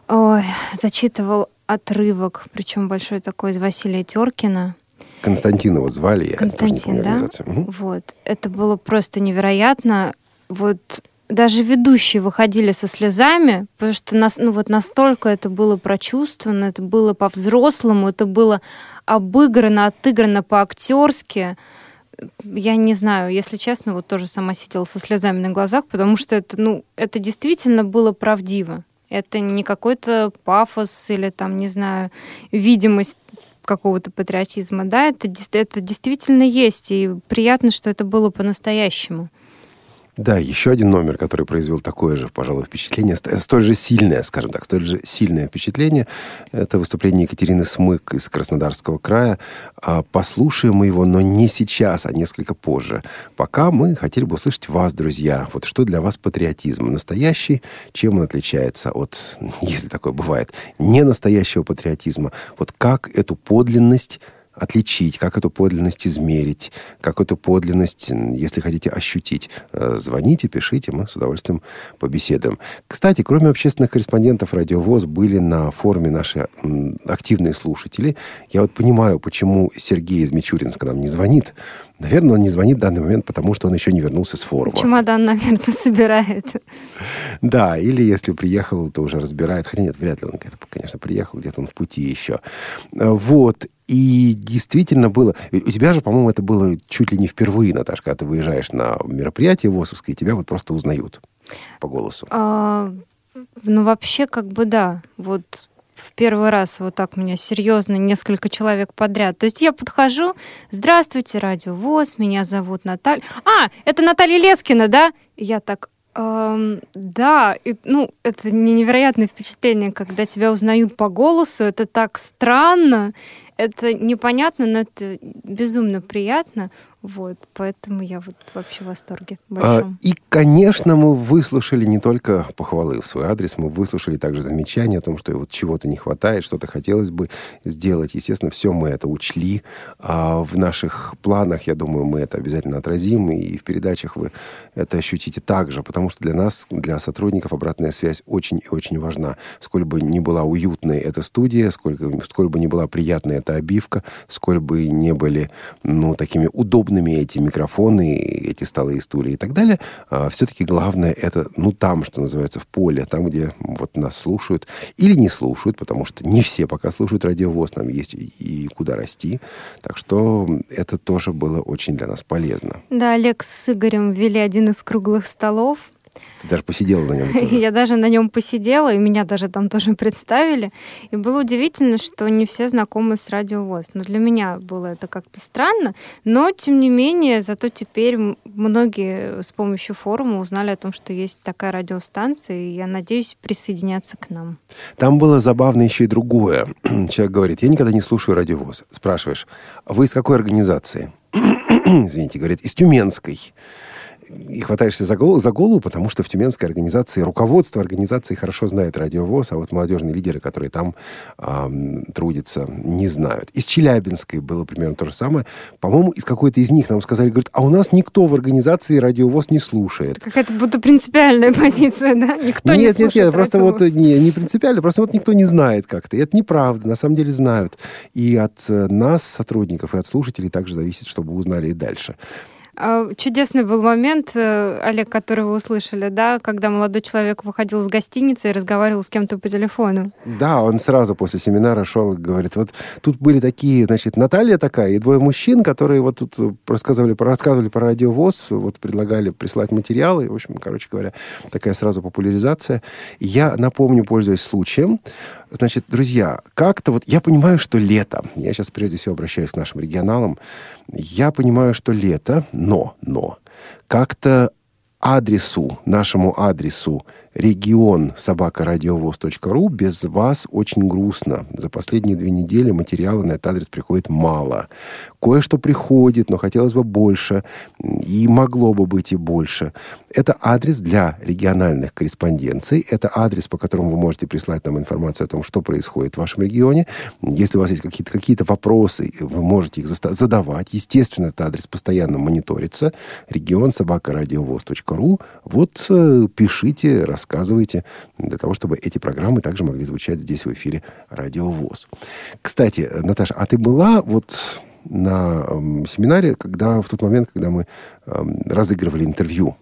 Ой, зачитывал отрывок, причем большой такой из Василия Теркина. Константина вот звали. Я Константин, да? Угу. Вот. Это было просто невероятно. Вот даже ведущие выходили со слезами, потому что нас, ну, вот настолько это было прочувствовано, это было по-взрослому, это было обыграно, отыграно по-актерски. Я не знаю, если честно, вот тоже сама сидела со слезами на глазах, потому что это, ну, это действительно было правдиво. Это не какой-то пафос или там, не знаю, видимость какого-то патриотизма, да, это, это действительно есть, и приятно, что это было по-настоящему. Да, еще один номер, который произвел такое же, пожалуй, впечатление, столь же сильное, скажем так, столь же сильное впечатление, это выступление Екатерины Смык из Краснодарского края. А послушаем мы его, но не сейчас, а несколько позже. Пока мы хотели бы услышать вас, друзья. Вот что для вас патриотизм? Настоящий? Чем он отличается от, если такое бывает, не настоящего патриотизма? Вот как эту подлинность отличить, как эту подлинность измерить, как эту подлинность, если хотите, ощутить. Э, звоните, пишите, мы с удовольствием побеседуем. Кстати, кроме общественных корреспондентов «Радиовоз» были на форуме наши активные слушатели. Я вот понимаю, почему Сергей из Мичуринска нам не звонит. Наверное, он не звонит в данный момент, потому что он еще не вернулся с форума. Чемодан, наверное, собирает. Да, или если приехал, то уже разбирает. Хотя нет, вряд ли он, конечно, приехал, где-то он в пути еще. Э, вот. И действительно было... У тебя же, по-моему, это было чуть ли не впервые, Наташа, когда ты выезжаешь на мероприятие ВОСовское, и тебя вот просто узнают по голосу. А, ну, вообще, как бы да. Вот в первый раз вот так меня серьезно несколько человек подряд. То есть я подхожу, здравствуйте, Радио ВОЗ, меня зовут Наталья. А, это Наталья Лескина, да? Я так, эм, да, и, ну, это невероятное впечатление, когда тебя узнают по голосу, это так странно, это непонятно, но это безумно приятно. Вот, поэтому я вот вообще в восторге А, и, конечно, мы выслушали не только похвалы в свой адрес, мы выслушали также замечания о том, что вот чего-то не хватает, что-то хотелось бы сделать. Естественно, все мы это учли. А в наших планах, я думаю, мы это обязательно отразим, и в передачах вы это ощутите также, потому что для нас, для сотрудников, обратная связь очень и очень важна. Сколь бы ни была уютной эта студия, сколько, сколь бы ни была приятная эта обивка, сколь бы не были, ну, такими удобными удобными эти микрофоны, эти столы и стулья и так далее, а, все-таки главное это, ну, там, что называется, в поле, там, где вот нас слушают или не слушают, потому что не все пока слушают радиовоз, нам есть и, куда расти. Так что это тоже было очень для нас полезно. Да, Олег с Игорем ввели один из круглых столов, ты даже посидела на нем. Тоже. Я даже на нем посидела, и меня даже там тоже представили. И было удивительно, что не все знакомы с Радио ВОЗ. Но для меня было это как-то странно. Но, тем не менее, зато теперь многие с помощью форума узнали о том, что есть такая радиостанция, и я надеюсь присоединяться к нам. Там было забавно еще и другое. Человек говорит, я никогда не слушаю Радио ВОЗ. Спрашиваешь, вы из какой организации? Извините, говорит, из Тюменской и хватаешься за голову, за голову, потому что в Тюменской организации, руководство организации хорошо знает радиовоз, а вот молодежные лидеры, которые там э, трудятся, не знают. Из Челябинской было примерно то же самое. По-моему, из какой-то из них нам сказали, говорят, а у нас никто в организации радиовоз не слушает. Какая-то будто принципиальная позиция, да? Никто нет, не слушает Нет, нет, просто вот не, не принципиально, просто вот никто не знает как-то. И это неправда, на самом деле знают. И от э, нас, сотрудников, и от слушателей также зависит, чтобы узнали и дальше. А, Чудесный был момент, э, Олег, который вы услышали, да, когда молодой человек выходил из гостиницы и разговаривал с кем-то по телефону. Да, он сразу после семинара шел и говорит, вот тут были такие, значит, Наталья такая и двое мужчин, которые вот тут рассказывали, про- рассказывали про радиовоз, вот предлагали прислать материалы, в общем, короче говоря, такая сразу популяризация. Я напомню, пользуясь случаем, значит, друзья, как-то вот я понимаю, что лето, я сейчас прежде всего обращаюсь к нашим регионалам, я понимаю, что лето, но, но, как-то адресу, нашему адресу регион собакарадиовоз.ру без вас очень грустно. За последние две недели материала на этот адрес приходит мало. Кое-что приходит, но хотелось бы больше, и могло бы быть и больше. Это адрес для региональных корреспонденций. Это адрес, по которому вы можете прислать нам информацию о том, что происходит в вашем регионе. Если у вас есть какие-то какие вопросы, вы можете их задавать. Естественно, этот адрес постоянно мониторится. Регион собакарадиовоз.ру. Вот э, пишите, рассказывайте, для того, чтобы эти программы также могли звучать здесь в эфире Радио ВОЗ. Кстати, Наташа, а ты была вот на эм, семинаре, когда в тот момент, когда мы эм, разыгрывали интервью?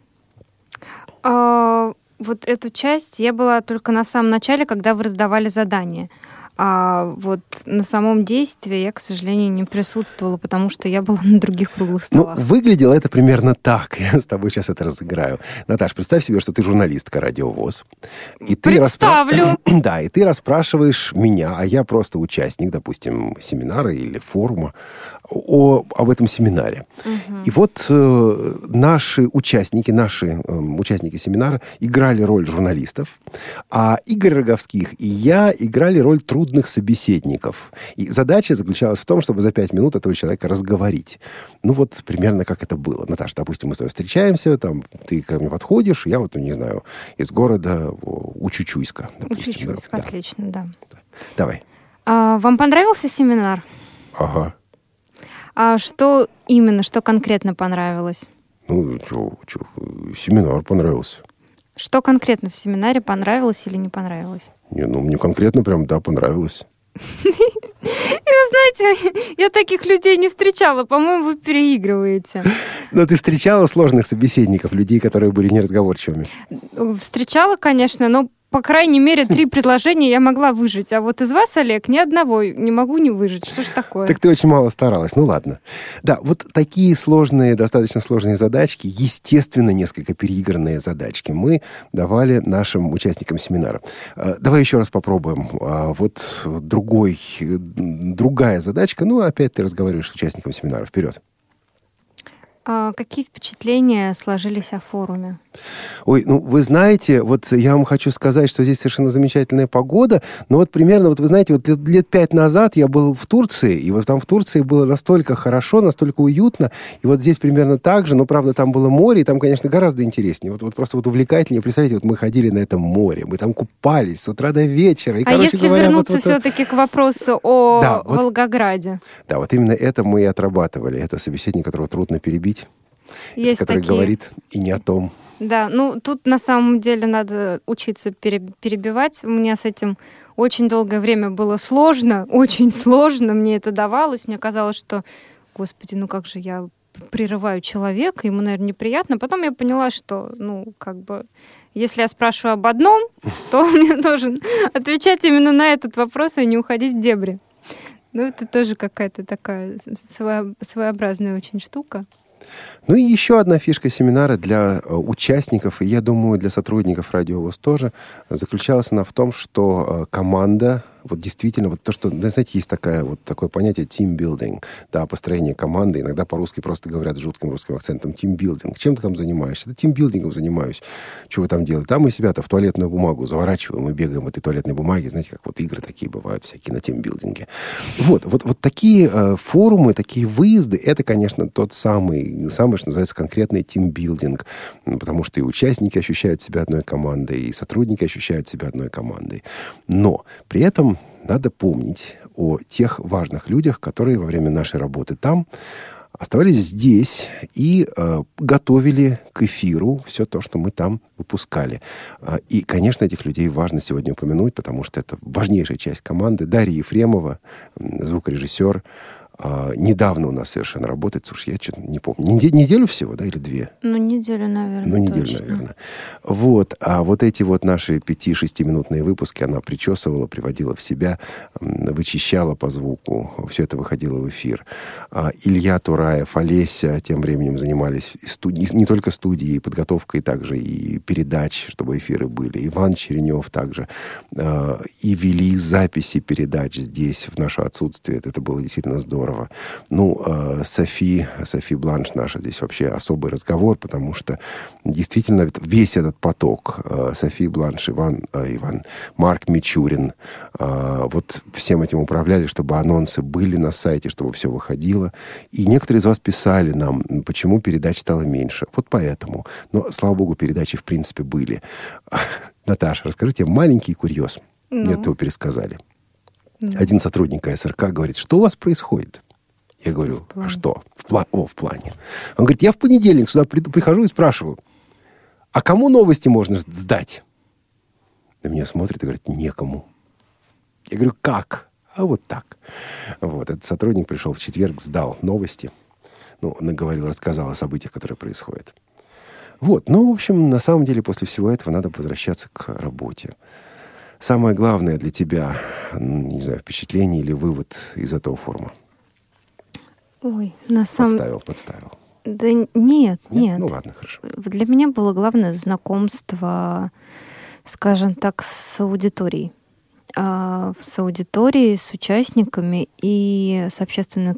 А, вот эту часть я была только на самом начале, когда вы раздавали задание. А вот на самом действии я, к сожалению, не присутствовала, потому что я была на других круглых Ну, столах. выглядело это примерно так. Я с тобой сейчас это разыграю. Наташ, представь себе, что ты журналистка радиовоз. И ты распра- Представлю. Да, и ты расспрашиваешь меня, а я просто участник, допустим, семинара или форума о, об этом семинаре. И вот э, наши участники, наши эм, участники семинара играли роль журналистов, а Игорь Роговских и я играли роль трудных собеседников. И задача заключалась в том, чтобы за пять минут этого человека разговорить. Ну вот примерно как это было. Наташа, допустим, мы с тобой встречаемся, там ты ко мне подходишь, я вот, ну, не знаю, из города Учучуйска, допустим. Да. отлично, да. Давай. А, вам понравился семинар? Ага. А что именно, что конкретно понравилось? Ну, чё, чё, семинар понравился. Что конкретно в семинаре понравилось или не понравилось? Не, ну, мне конкретно прям, да, понравилось. И вы знаете, я таких людей не встречала. По-моему, вы переигрываете. Но ты встречала сложных собеседников, людей, которые были неразговорчивыми? Встречала, конечно, но, по крайней мере, три предложения я могла выжить. А вот из вас, Олег, ни одного не могу не выжить. Что ж такое? Так ты очень мало старалась. Ну ладно. Да, вот такие сложные, достаточно сложные задачки, естественно, несколько переигранные задачки мы давали нашим участникам семинара. Э, Давай еще раз попробуем. А, Вот другой, э, другая задачка. Ну, опять ты разговариваешь с участником семинара. Вперед. А какие впечатления сложились о форуме? Ой, ну вы знаете, вот я вам хочу сказать, что здесь совершенно замечательная погода, но вот примерно, вот вы знаете, вот лет, лет пять назад я был в Турции, и вот там в Турции было настолько хорошо, настолько уютно, и вот здесь примерно так же, но правда там было море, и там, конечно, гораздо интереснее, вот, вот просто вот увлекательнее. Представляете, вот мы ходили на этом море, мы там купались с утра до вечера, и, а короче если говоря, вот- вернуться вот- все-таки к вопросу о Да, вот- Волгограде? да, вот именно это мы и отрабатывали. Это собеседник, которого трудно перебить, Есть который такие. говорит и не о том. Да, ну тут на самом деле надо учиться пере- перебивать. У меня с этим очень долгое время было сложно, очень сложно мне это давалось. Мне казалось, что, господи, ну как же я прерываю человека, ему, наверное, неприятно. Потом я поняла, что, ну, как бы, если я спрашиваю об одном, то он мне должен отвечать именно на этот вопрос и не уходить в дебри. Ну, это тоже какая-то такая своеобразная очень штука. Ну и еще одна фишка семинара для э, участников, и я думаю, для сотрудников Радио ВОЗ тоже, заключалась она в том, что э, команда, вот действительно, вот то, что, знаете, есть такая, вот такое понятие team-building, да, построение команды, иногда по-русски просто говорят с жутким русским акцентом, team-building. Чем ты там занимаешься? Да team-building занимаюсь. Что вы там делаете? Там мы себя-то в туалетную бумагу заворачиваем и бегаем в этой туалетной бумаге, знаете, как вот игры такие бывают всякие на тимбилдинге. Вот, вот, вот такие э, форумы, такие выезды, это, конечно, тот самый, самый, что называется, конкретный тимбилдинг, М, потому что и участники ощущают себя одной командой, и сотрудники ощущают себя одной командой. Но при этом надо помнить о тех важных людях, которые во время нашей работы там оставались здесь и э, готовили к эфиру все то, что мы там выпускали. А, и, конечно, этих людей важно сегодня упомянуть, потому что это важнейшая часть команды. Дарья Ефремова, звукорежиссер, А, недавно у нас совершенно работает, слушай, я что-то не помню, неде- неделю всего, да, или две? Ну, неделю, наверное, Ну, неделю, точно. наверное. Вот. А вот эти вот наши 5-6-минутные выпуски она причесывала, приводила в себя, вычищала по звуку. Все это выходило в эфир. А Илья Тураев, Олеся тем временем занимались и студи- не только студией, подготовкой также и передач, чтобы эфиры были. Иван Черенев также. а, И вели записи передач здесь в наше отсутствие. Это было действительно здорово. Ну, а, Софи, Софи Бланш наша здесь вообще особый разговор, потому что действительно весь этот поток э, Софи Бланш, Иван, э, Иван, Марк Мичурин, э, вот всем этим управляли, чтобы анонсы были на сайте, чтобы все выходило. И некоторые из вас писали нам, почему передач стало меньше. Вот поэтому. Но, слава богу, передачи в принципе были. Наташа, расскажите маленький курьез. Ну. Мне этого пересказали. Один сотрудник АСРК говорит, что у вас происходит? Я говорю, а что? В пла- О, в плане. Он говорит, я в понедельник сюда приду- прихожу и спрашиваю, а кому новости можно сдать? На меня смотрит и говорит, некому. Я говорю, как? А вот так. Вот, этот сотрудник пришел в четверг, сдал новости. Ну, наговорил, рассказал о событиях, которые происходят. Вот, ну, в общем, на самом деле, после всего этого надо возвращаться к работе. Самое главное для тебя, не знаю, впечатление или вывод из этого форума? Ой, на самом... Подставил, подставил. Да н- нет, нет. Ну ладно, хорошо. Для меня было главное знакомство, скажем так, с аудиторией. А, С аудиторией, с участниками и с общественными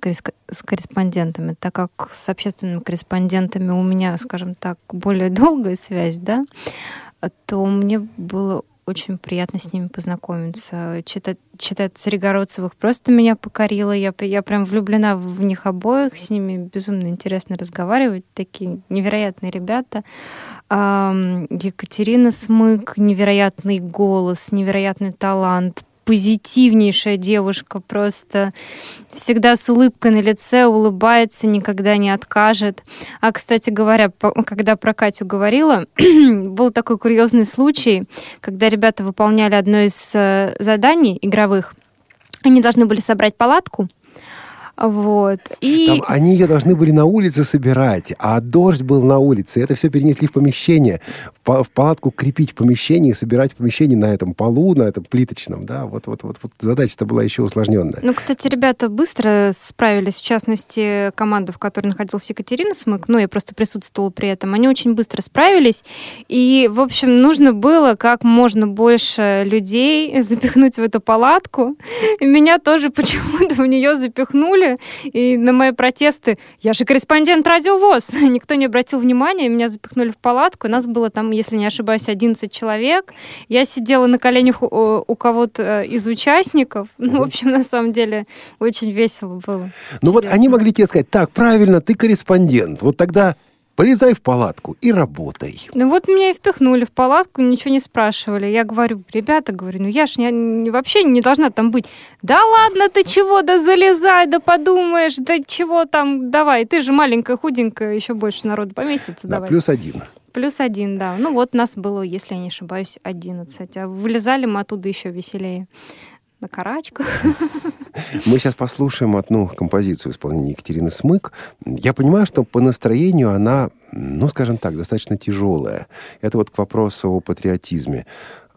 с корреспондентами. Так как с общественными корреспондентами у меня, скажем так, более долгая связь, да, то мне было очень приятно с ними познакомиться. Читать, читать Царегородцевых просто меня покорило. Я, я прям влюблена в них обоих. С ними безумно интересно разговаривать. Такие невероятные ребята. Екатерина Смык, невероятный голос, невероятный талант, позитивнейшая девушка, просто всегда с улыбкой на лице, улыбается, никогда не откажет. А, кстати говоря, когда про Катю говорила, был такой курьезный случай, когда ребята выполняли одно из э, заданий игровых. Они должны были собрать палатку, вот, и... Там они ее должны были на улице собирать, а дождь был на улице. Это все перенесли в помещение, в па- в палатку крепить в помещении, собирать в помещении на этом полу, на этом плиточном. Да, вот, вот, вот, вот задача-то была еще усложненная. Ну, кстати, ребята быстро справились, в частности, команда, в которой находилась Екатерина Смык, ну, я просто присутствовала при этом, они очень быстро справились, и, в общем, нужно было как можно больше людей запихнуть в эту палатку, и меня тоже почему-то в нее запихнули, и на мои протесты, я же корреспондент Радио ВОЗ, никто не обратил внимания, меня запихнули в палатку, и нас было там, если не ошибаюсь, 11 человек, я сидела на коленях у, у кого-то из участников. Ну, в общем, на самом деле, очень весело было. Ну вот они могли тебе сказать, так, правильно, ты корреспондент. Вот тогда полезай в палатку и работай. Ну вот меня и впихнули в палатку, ничего не спрашивали. Я говорю, ребята, говорю, ну я ж не, не- вообще не должна там быть. Да ладно, ты чего, да залезай, да подумаешь, да чего там, давай, ты же маленькая, худенькая, еще больше народу поместится, Да, давай. плюс один. Плюс один, да. Ну вот нас было, если я не ошибаюсь, 11. А вылезали мы оттуда еще веселее. На карачках. Мы сейчас послушаем одну композицию исполнения Екатерины Смык. Я понимаю, что по настроению она, ну, скажем так, достаточно тяжелая. Это вот к вопросу о патриотизме.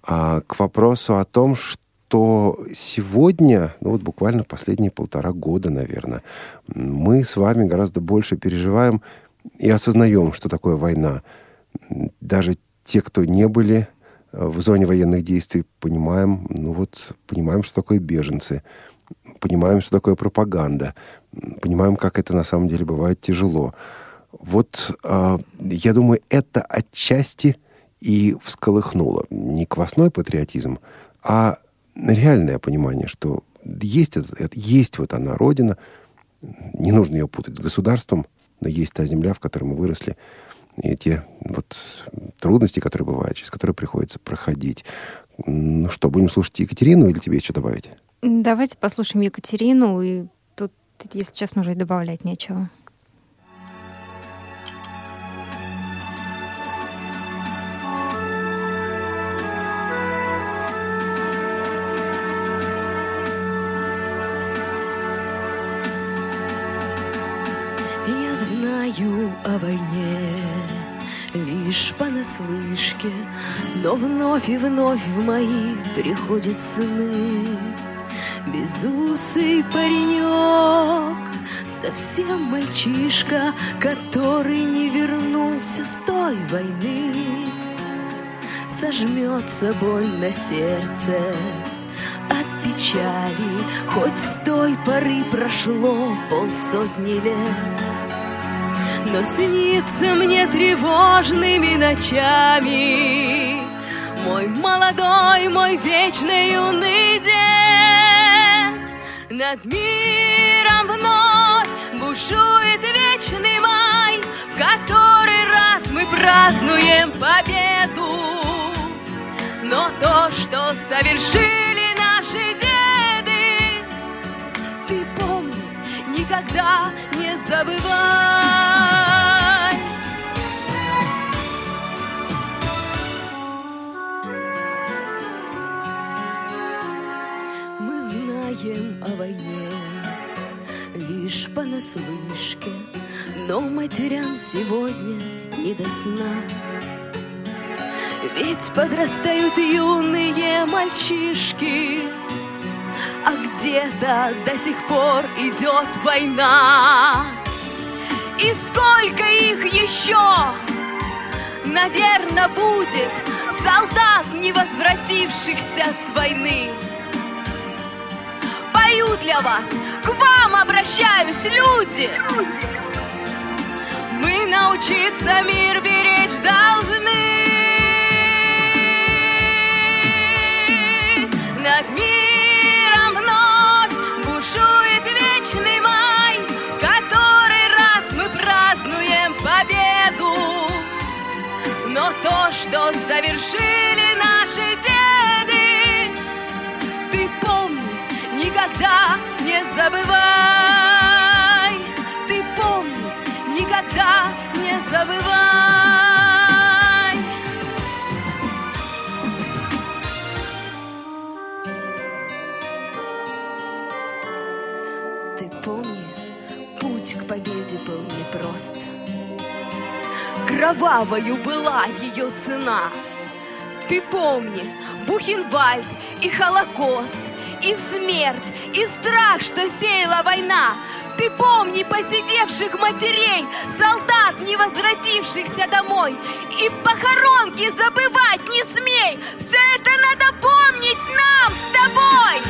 А к вопросу о том, что сегодня, ну вот буквально последние полтора года, наверное, мы с вами гораздо больше переживаем и осознаем, что такое война. Даже те, кто не были в зоне военных действий, понимаем, ну вот, понимаем, что такое беженцы, понимаем, что такое пропаганда, понимаем, как это на самом деле бывает тяжело. Вот а, я думаю, это отчасти и всколыхнуло не квасной патриотизм, а реальное понимание, что есть, это- есть вот она, Родина, не нужно ее путать с государством, но есть та земля, в которой мы выросли, и те вот трудности, которые бывают, через которые приходится проходить. Ну что, будем слушать Екатерину или тебе еще добавить? Давайте послушаем Екатерину, и тут, если честно, уже и добавлять нечего. Я знаю о войне лишь понаслышке, но вновь и вновь в мои приходят сны. Безусый паренек, совсем мальчишка, который не вернулся с той войны. Сожмется боль на сердце от печали, хоть с той поры прошло полсотни лет. Но снится мне тревожными ночами. Мой молодой, мой вечный юный дед Над миром вновь бушует вечный май В который раз мы празднуем победу. Но то, что совершили наши деды Ты помни, никогда не забывай знаем о войне лишь понаслышке, но матерям сегодня не до сна. Ведь подрастают юные мальчишки, а где-то до сих пор идет война. И сколько их еще, наверное, будет солдат, не возвратившихся с войны. Пою для вас, к вам обращаюсь, люди. Мы научиться мир беречь должны. Над миром вновь бушует вечный май, в который раз мы празднуем победу. Но то, что совершили не забывай. Ты помни, никогда не забывай. Ты помни, путь к победе был непрост. Кровавою была ее цена. Ты помни, Бухенвальд и Холокост, и смерть, и страх, что сеяла война. Ты помни посидевших матерей, солдат, не возвратившихся домой. И похоронки забывать не смей. Все это надо помнить нам с тобой.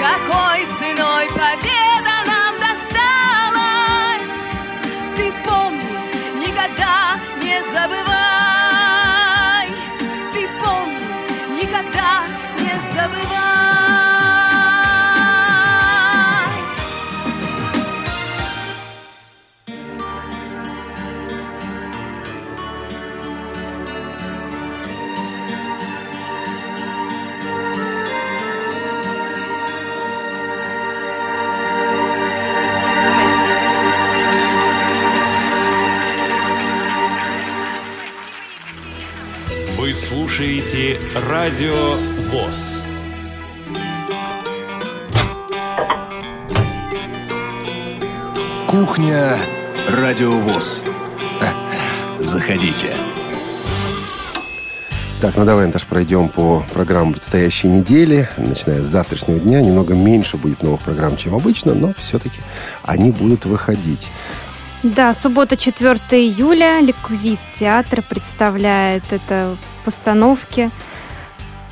Какой ценой победа нам не забывай. Ты помни, никогда не забывай. Слушаете Радио ВОЗ. Кухня Радиовоз. Заходите. Так, ну давай, Наташ, пройдем по программам предстоящей недели. Начиная с завтрашнего дня. Немного меньше будет новых программ, чем обычно, но все-таки они будут выходить. Да, суббота, 4 июля. Ликвид театр представляет это в постановке.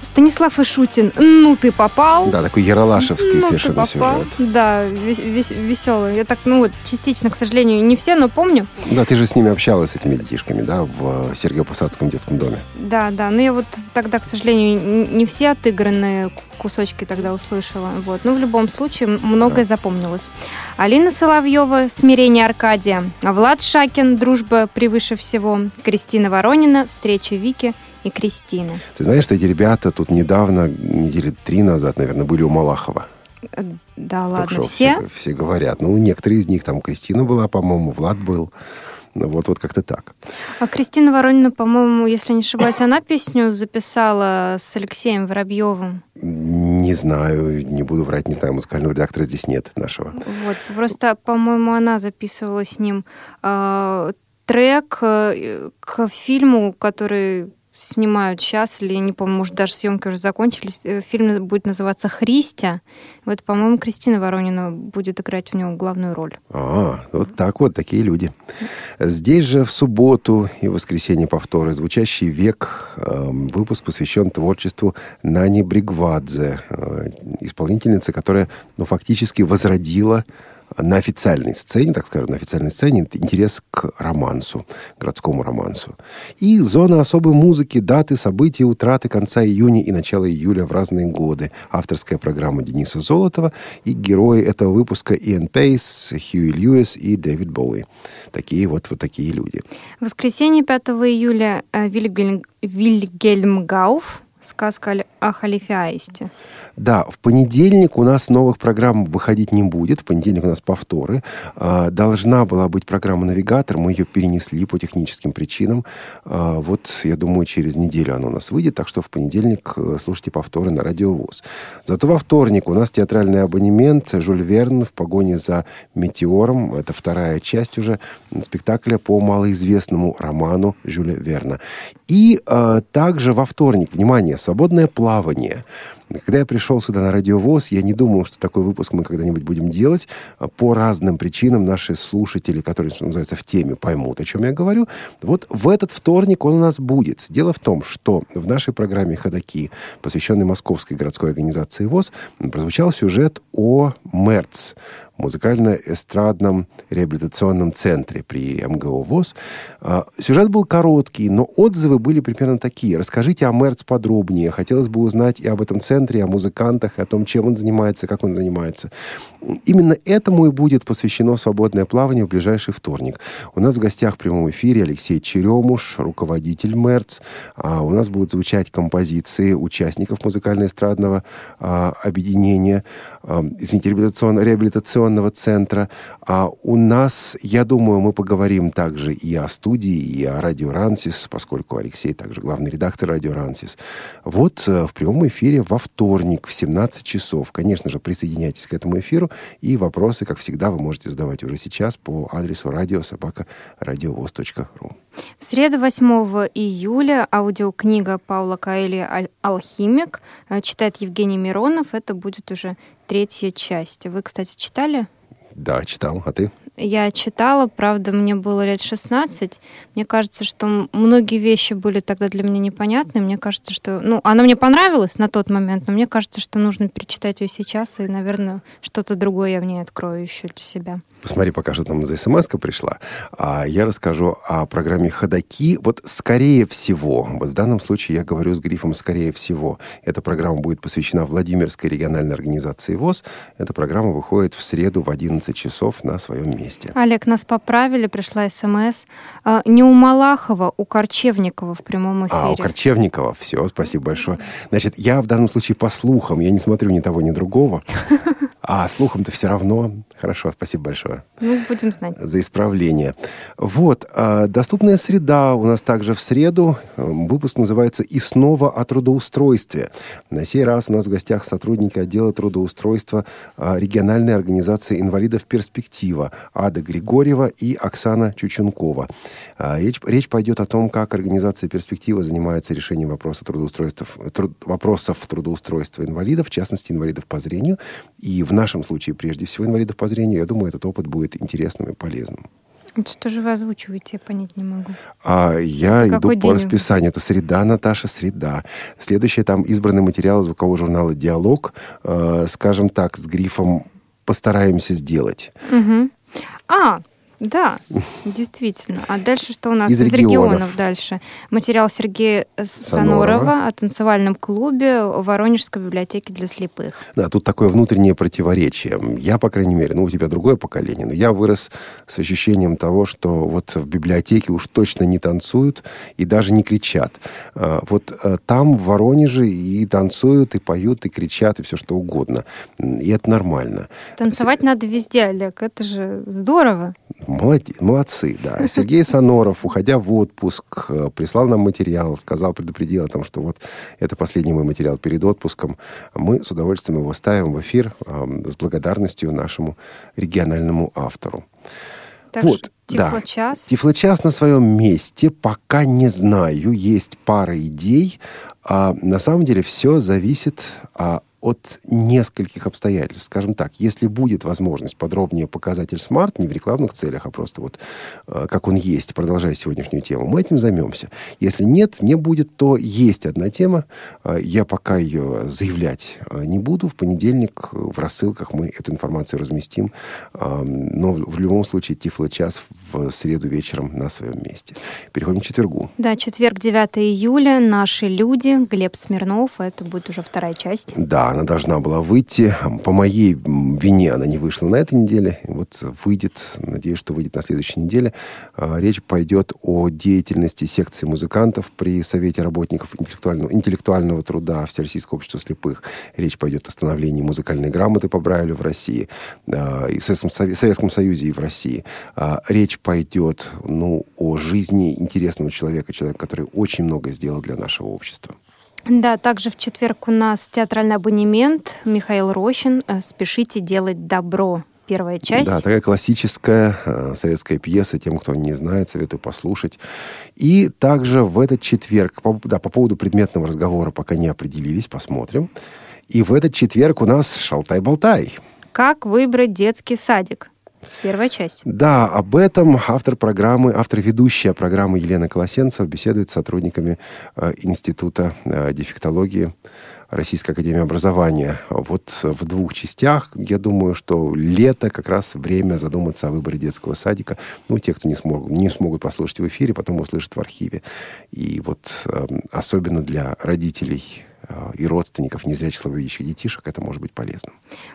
Станислав Ишутин, ну ты попал. Да, такой яралашевский ну, совершенно сюжет. Да, веселый. Я так, ну вот, частично, к сожалению, не все, но помню. Да, ты же с ними общалась, с этими детишками, да, в Сергиево-Посадском детском доме. Да, да. Но я вот тогда, к сожалению, не все отыгранные кусочки тогда услышала. Вот. Но в любом случае многое запомнилось. Алина Соловьева «Смирение Аркадия», Влад Шакин «Дружба превыше всего», Кристина Воронина «Встреча Вики» и Кристины. Ты знаешь, что эти ребята тут недавно, недели три назад, наверное, были у Малахова. Э, Да, ладно, все? все говорят. Ну, некоторые из них, там Кристина была, по-моему, Влад был. Ну, Вот, вот как-то так. А Кристина Воронина, по-моему, если не ошибаюсь, она песню записала с Алексеем Воробьевым. Не знаю, не буду врать, не знаю, музыкального редактора здесь нет нашего. Вот, просто, по-моему, она записывала с ним э, трек э, к фильму, который снимают сейчас, или, не помню, может, даже съемки уже закончились. Э, Фильм будет называться «Христя». Вот, по-моему, Кристина Воронина будет играть в нем главную роль. А, вот так вот, такие люди. Здесь же в субботу и воскресенье повторы «Звучащий век». эм, Выпуск посвящен творчеству Нани Бригвадзе, э, исполнительницы, которая ну, фактически возродила на официальной сцене, так скажем, на официальной сцене интерес к романсу, городскому романсу. И зона особой музыки, даты, события, утраты конца июня и начала июля в разные годы. Авторская программа Дениса Золотова и герои этого выпуска Иэн Пейс, Хьюи Льюис и Дэвид Боуи. Такие вот, вот такие люди. В воскресенье 5 июля э, Вильгельм, Вильгельм Гауф «Сказка о- о халифе Аисте». Да, в понедельник у нас новых программ выходить не будет. В понедельник у нас повторы. А, Должна была быть программа «Навигатор». Мы ее перенесли по техническим причинам. А, Вот, я думаю, через неделю она у нас выйдет. Так что в понедельник э, слушайте повторы на Радио ВОЗ. Зато во вторник у нас театральный абонемент «Жюль Верн в погоне за метеором». Это вторая часть уже спектакля по малоизвестному роману Жюля Верна. И а, также во вторник, внимание, свободное плавание. Когда я пришел сюда на радиовоз, я не думал, что такой выпуск мы когда-нибудь будем делать. А По разным причинам наши слушатели, которые, что называется, в теме, поймут, о чем я говорю. Вот в этот вторник он у нас будет. Дело в том, что в нашей программе «Ходоки», посвященной Московской городской организации ВОЗ, прозвучал сюжет о МЭРЦ, музыкально-эстрадном реабилитационном центре при МГО ВОЗ. А, Сюжет был короткий, но отзывы были примерно такие. Расскажите о МЭРЦ подробнее. Хотелось бы узнать и об этом центре, и о музыкантах, и о том, чем он занимается, как он занимается. Именно этому и будет посвящено свободное плавание в ближайший вторник. У нас в гостях в прямом эфире Алексей Черемуш, руководитель МЭРЦ. А у нас будут звучать композиции участников музыкально-эстрадного а, объединения, извините, реабилитацион- реабилитационного центра. А у нас, я думаю, мы поговорим также и о студии, и о радио Рансис, поскольку Алексей также главный редактор радио Рансис. Вот э, в прямом эфире во вторник в 17 часов. Конечно же, присоединяйтесь к этому эфиру. И вопросы, как всегда, вы можете задавать уже сейчас по адресу радиособака.радиовоз.ру. В среду 8 июля аудиокнига Паула Каэли «Аль- «Алхимик» э, читает Евгений Миронов. Это будет уже третья часть. Вы, кстати, читали? Да, читал. А ты? Я читала, правда, мне было лет 16. Мне кажется, что многие вещи были тогда для меня непонятны. Мне кажется, что... Ну, она мне понравилась на тот момент, но мне кажется, что нужно перечитать ее сейчас, и, наверное, что-то другое я в ней открою еще для себя. Посмотри, пока что там за смс пришла. А я расскажу о программе «Ходоки». Вот скорее всего, вот в данном случае я говорю с грифом «скорее всего». Эта программа будет посвящена Владимирской региональной организации ВОЗ. Эта программа выходит в среду в 11 часов на своем месте. Олег, нас поправили, пришла смс. А, Не у Малахова, у Корчевникова в прямом эфире. А, у Корчевникова. Все, спасибо большое. Значит, я в данном случае по слухам. Я не смотрю ни того, ни другого. А слухам-то все равно. Хорошо, спасибо большое Ну, будем знать. за исправление. Вот, а, доступная среда у нас также в среду. Выпуск называется «И снова о трудоустройстве». На сей раз у нас в гостях сотрудники отдела трудоустройства а, региональной организации инвалидов «Перспектива» Ада Григорьева и Оксана Чучункова. А, Речь, речь пойдет о том, как организация «Перспектива» занимается решением вопроса трудоустройства, труд- вопросов трудоустройства инвалидов, в частности, инвалидов по зрению. И в нашем случае, прежде всего, инвалидов по зрению, я думаю, этот опыт будет интересным и полезным. Это что же вы озвучиваете, я понять не могу. А я Это иду по день? расписанию. Это среда, Наташа, среда. Следующее там избранный материал звукового журнала «Диалог», э, скажем так, с грифом «Постараемся сделать». Мгм. А, да, действительно. А дальше что у нас? Из Из, регионов. регионов дальше. Материал Сергея С- Санорова. Санорова о танцевальном клубе Воронежской библиотеке для слепых. Да, тут такое внутреннее противоречие. Я, по крайней мере, ну, у тебя другое поколение, но я вырос с ощущением того, что вот в библиотеке уж точно не танцуют и даже не кричат. А, Вот э, там, в Воронеже, и танцуют, и поют, и кричат, и все что угодно. И это нормально. Танцевать надо везде, Олег. Это же здорово. Молоде- молодцы, да. Сергей Соноров, уходя в отпуск, э, прислал нам материал, сказал, предупредил о том, что вот это последний мой материал перед отпуском. Мы с удовольствием его ставим в эфир э, с благодарностью нашему региональному автору. Так вот, что да. Тифлочас. Тифлочас на своем месте, пока не знаю, есть пара идей. А на самом деле все зависит а, от нескольких обстоятельств. Скажем так, если будет возможность подробнее показатель смарт, не в рекламных целях, а просто вот э, как он есть, продолжая сегодняшнюю тему, мы этим займемся. Если нет, не будет, то есть одна тема. Э, Я пока ее заявлять э, не буду. В понедельник э, в рассылках мы эту информацию разместим. Э, Но в в любом случае Тифло-час в среду вечером на своем месте. Переходим к четвергу. Да, четверг, 9 июля. Наши люди. Глеб Смирнов. Это будет уже вторая часть. Да, она должна была выйти. По моей вине она не вышла на этой неделе. Вот выйдет, надеюсь, что выйдет на следующей неделе. А, Речь пойдет о деятельности секции музыкантов при Совете работников интеллектуального, интеллектуального труда Всероссийского общества слепых. Речь пойдет о становлении музыкальной грамоты по Брайлю в России, а, и в Советском, Сове- Советском Союзе, и в России. А, Речь пойдет ну, о жизни интересного человека, человека, который очень много сделал для нашего общества. Да, также в четверг у нас театральный абонемент. Михаил Рощин. э, «Спешите делать добро». Первая часть. Да, такая классическая э, советская пьеса. Тем, кто не знает, советую послушать. И также в этот четверг, по, да, по поводу предметного разговора пока не определились, посмотрим. И в этот четверг у нас «Шалтай-болтай». Как выбрать детский садик? Первая часть. Да, об этом автор программы, автор ведущая программы Елена Колосенцева беседует с сотрудниками э, Института э, дефектологии Российской Академии Образования. Вот в двух частях, я думаю, что лето как раз время задуматься о выборе детского садика. Ну, те, кто не, смог, не смогут послушать в эфире, потом услышат в архиве. И вот э, особенно для родителей и родственников незрячих слабовидящих детишек это может быть полезно.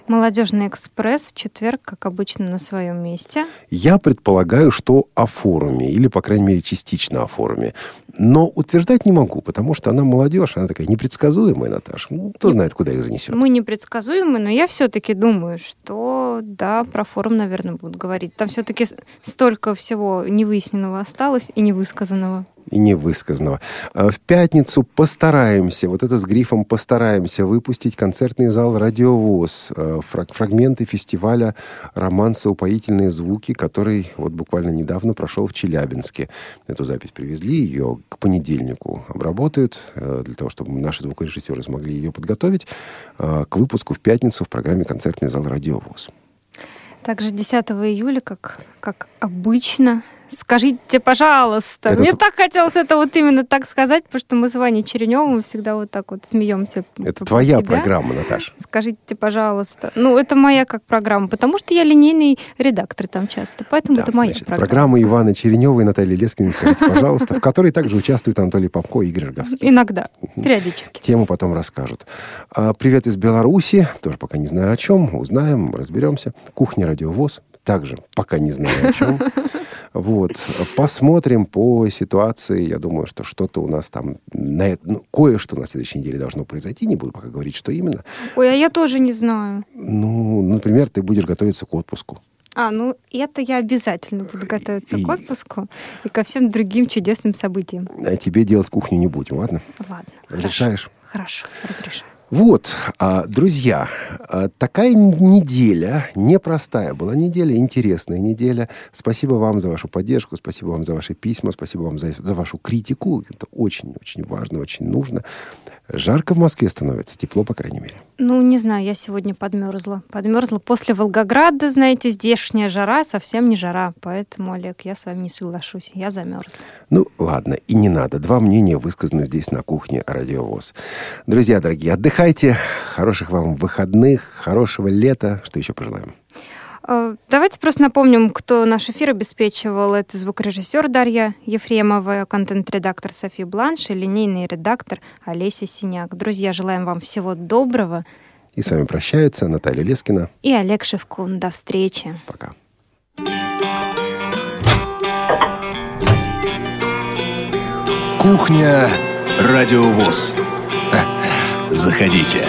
Молодежный экспресс в четверг, как обычно, на своем месте. Я предполагаю, что о форуме, или, по крайней мере, частично о форуме. Но утверждать не могу, потому что она молодежь, она такая непредсказуемая, Наташа. Ну, кто знает, куда их занесет. Мы непредсказуемы, но я все-таки думаю, что да, про форум, наверное, будут говорить. Там все-таки столько всего невыясненного осталось и невысказанного. и невысказанного. А В пятницу постараемся, вот это с грифом постараемся, выпустить концертный зал «Радиовоз», фраг- фрагменты фестиваля романса «Упоительные звуки», который вот буквально недавно прошел в Челябинске. Эту запись привезли, ее к понедельнику обработают, э, для того, чтобы наши звукорежиссеры смогли ее подготовить э, к выпуску в пятницу в программе «Концертный зал «Радиовоз». Также 10 июля, как, как обычно, скажите, пожалуйста. Это Мне так хотелось это вот именно так сказать, потому что мы с Ваней Череневым всегда вот так вот смеемся. Это твоя себя. программа, Наташа. Скажите, пожалуйста. Ну, это моя как программа, потому что я линейный редактор там часто, поэтому Да, это моя значит, программа. программа Ивана Черенева и Натальи Лескиной, скажите, пожалуйста, в которой также участвуют Анатолий Попко и Игорь Роговский. Иногда, периодически. Тему потом расскажут. А, Привет из Беларуси. Тоже пока не знаю о чем. Узнаем, разберемся. Кухня Радиовоз. Также пока не знаю о чем. Вот. Посмотрим по ситуации. Я думаю, что что-то у нас там... На, ну, кое-что на следующей неделе должно произойти. Не буду пока говорить, что именно. Ой, а я тоже не знаю. Ну, например, ты будешь готовиться к отпуску. А, ну это я обязательно буду готовиться И- к отпуску и ко всем другим чудесным событиям. А тебе делать кухню не будем, ладно? Ладно. Разрешаешь? Хорошо, разрешаю. Вот, а, друзья, а, такая неделя, непростая была неделя, интересная неделя. Спасибо вам за вашу поддержку, спасибо вам за ваши письма, спасибо вам за, за вашу критику. Это очень-очень важно, очень нужно. Жарко в Москве становится, тепло, по крайней мере. Ну, не знаю, я сегодня подмерзла. Подмерзла после Волгограда, знаете, здешняя жара совсем не жара. Поэтому, Олег, я с вами не соглашусь. Я замерзла. Ну, ладно, и не надо. Два мнения высказаны здесь на кухне Радиовоз. Друзья дорогие, отдыхайте. Хороших вам выходных, хорошего лета. Что еще пожелаем? Э, Давайте просто напомним, кто наш эфир обеспечивал. Это звукорежиссер Дарья Ефремова, контент-редактор София Бланш и линейный редактор Олеся Синяк. Друзья, желаем вам всего доброго. И с вами прощаются Наталья Лескина. И Олег Шевкун. До встречи. Пока. Кухня Радиовоз. Заходите.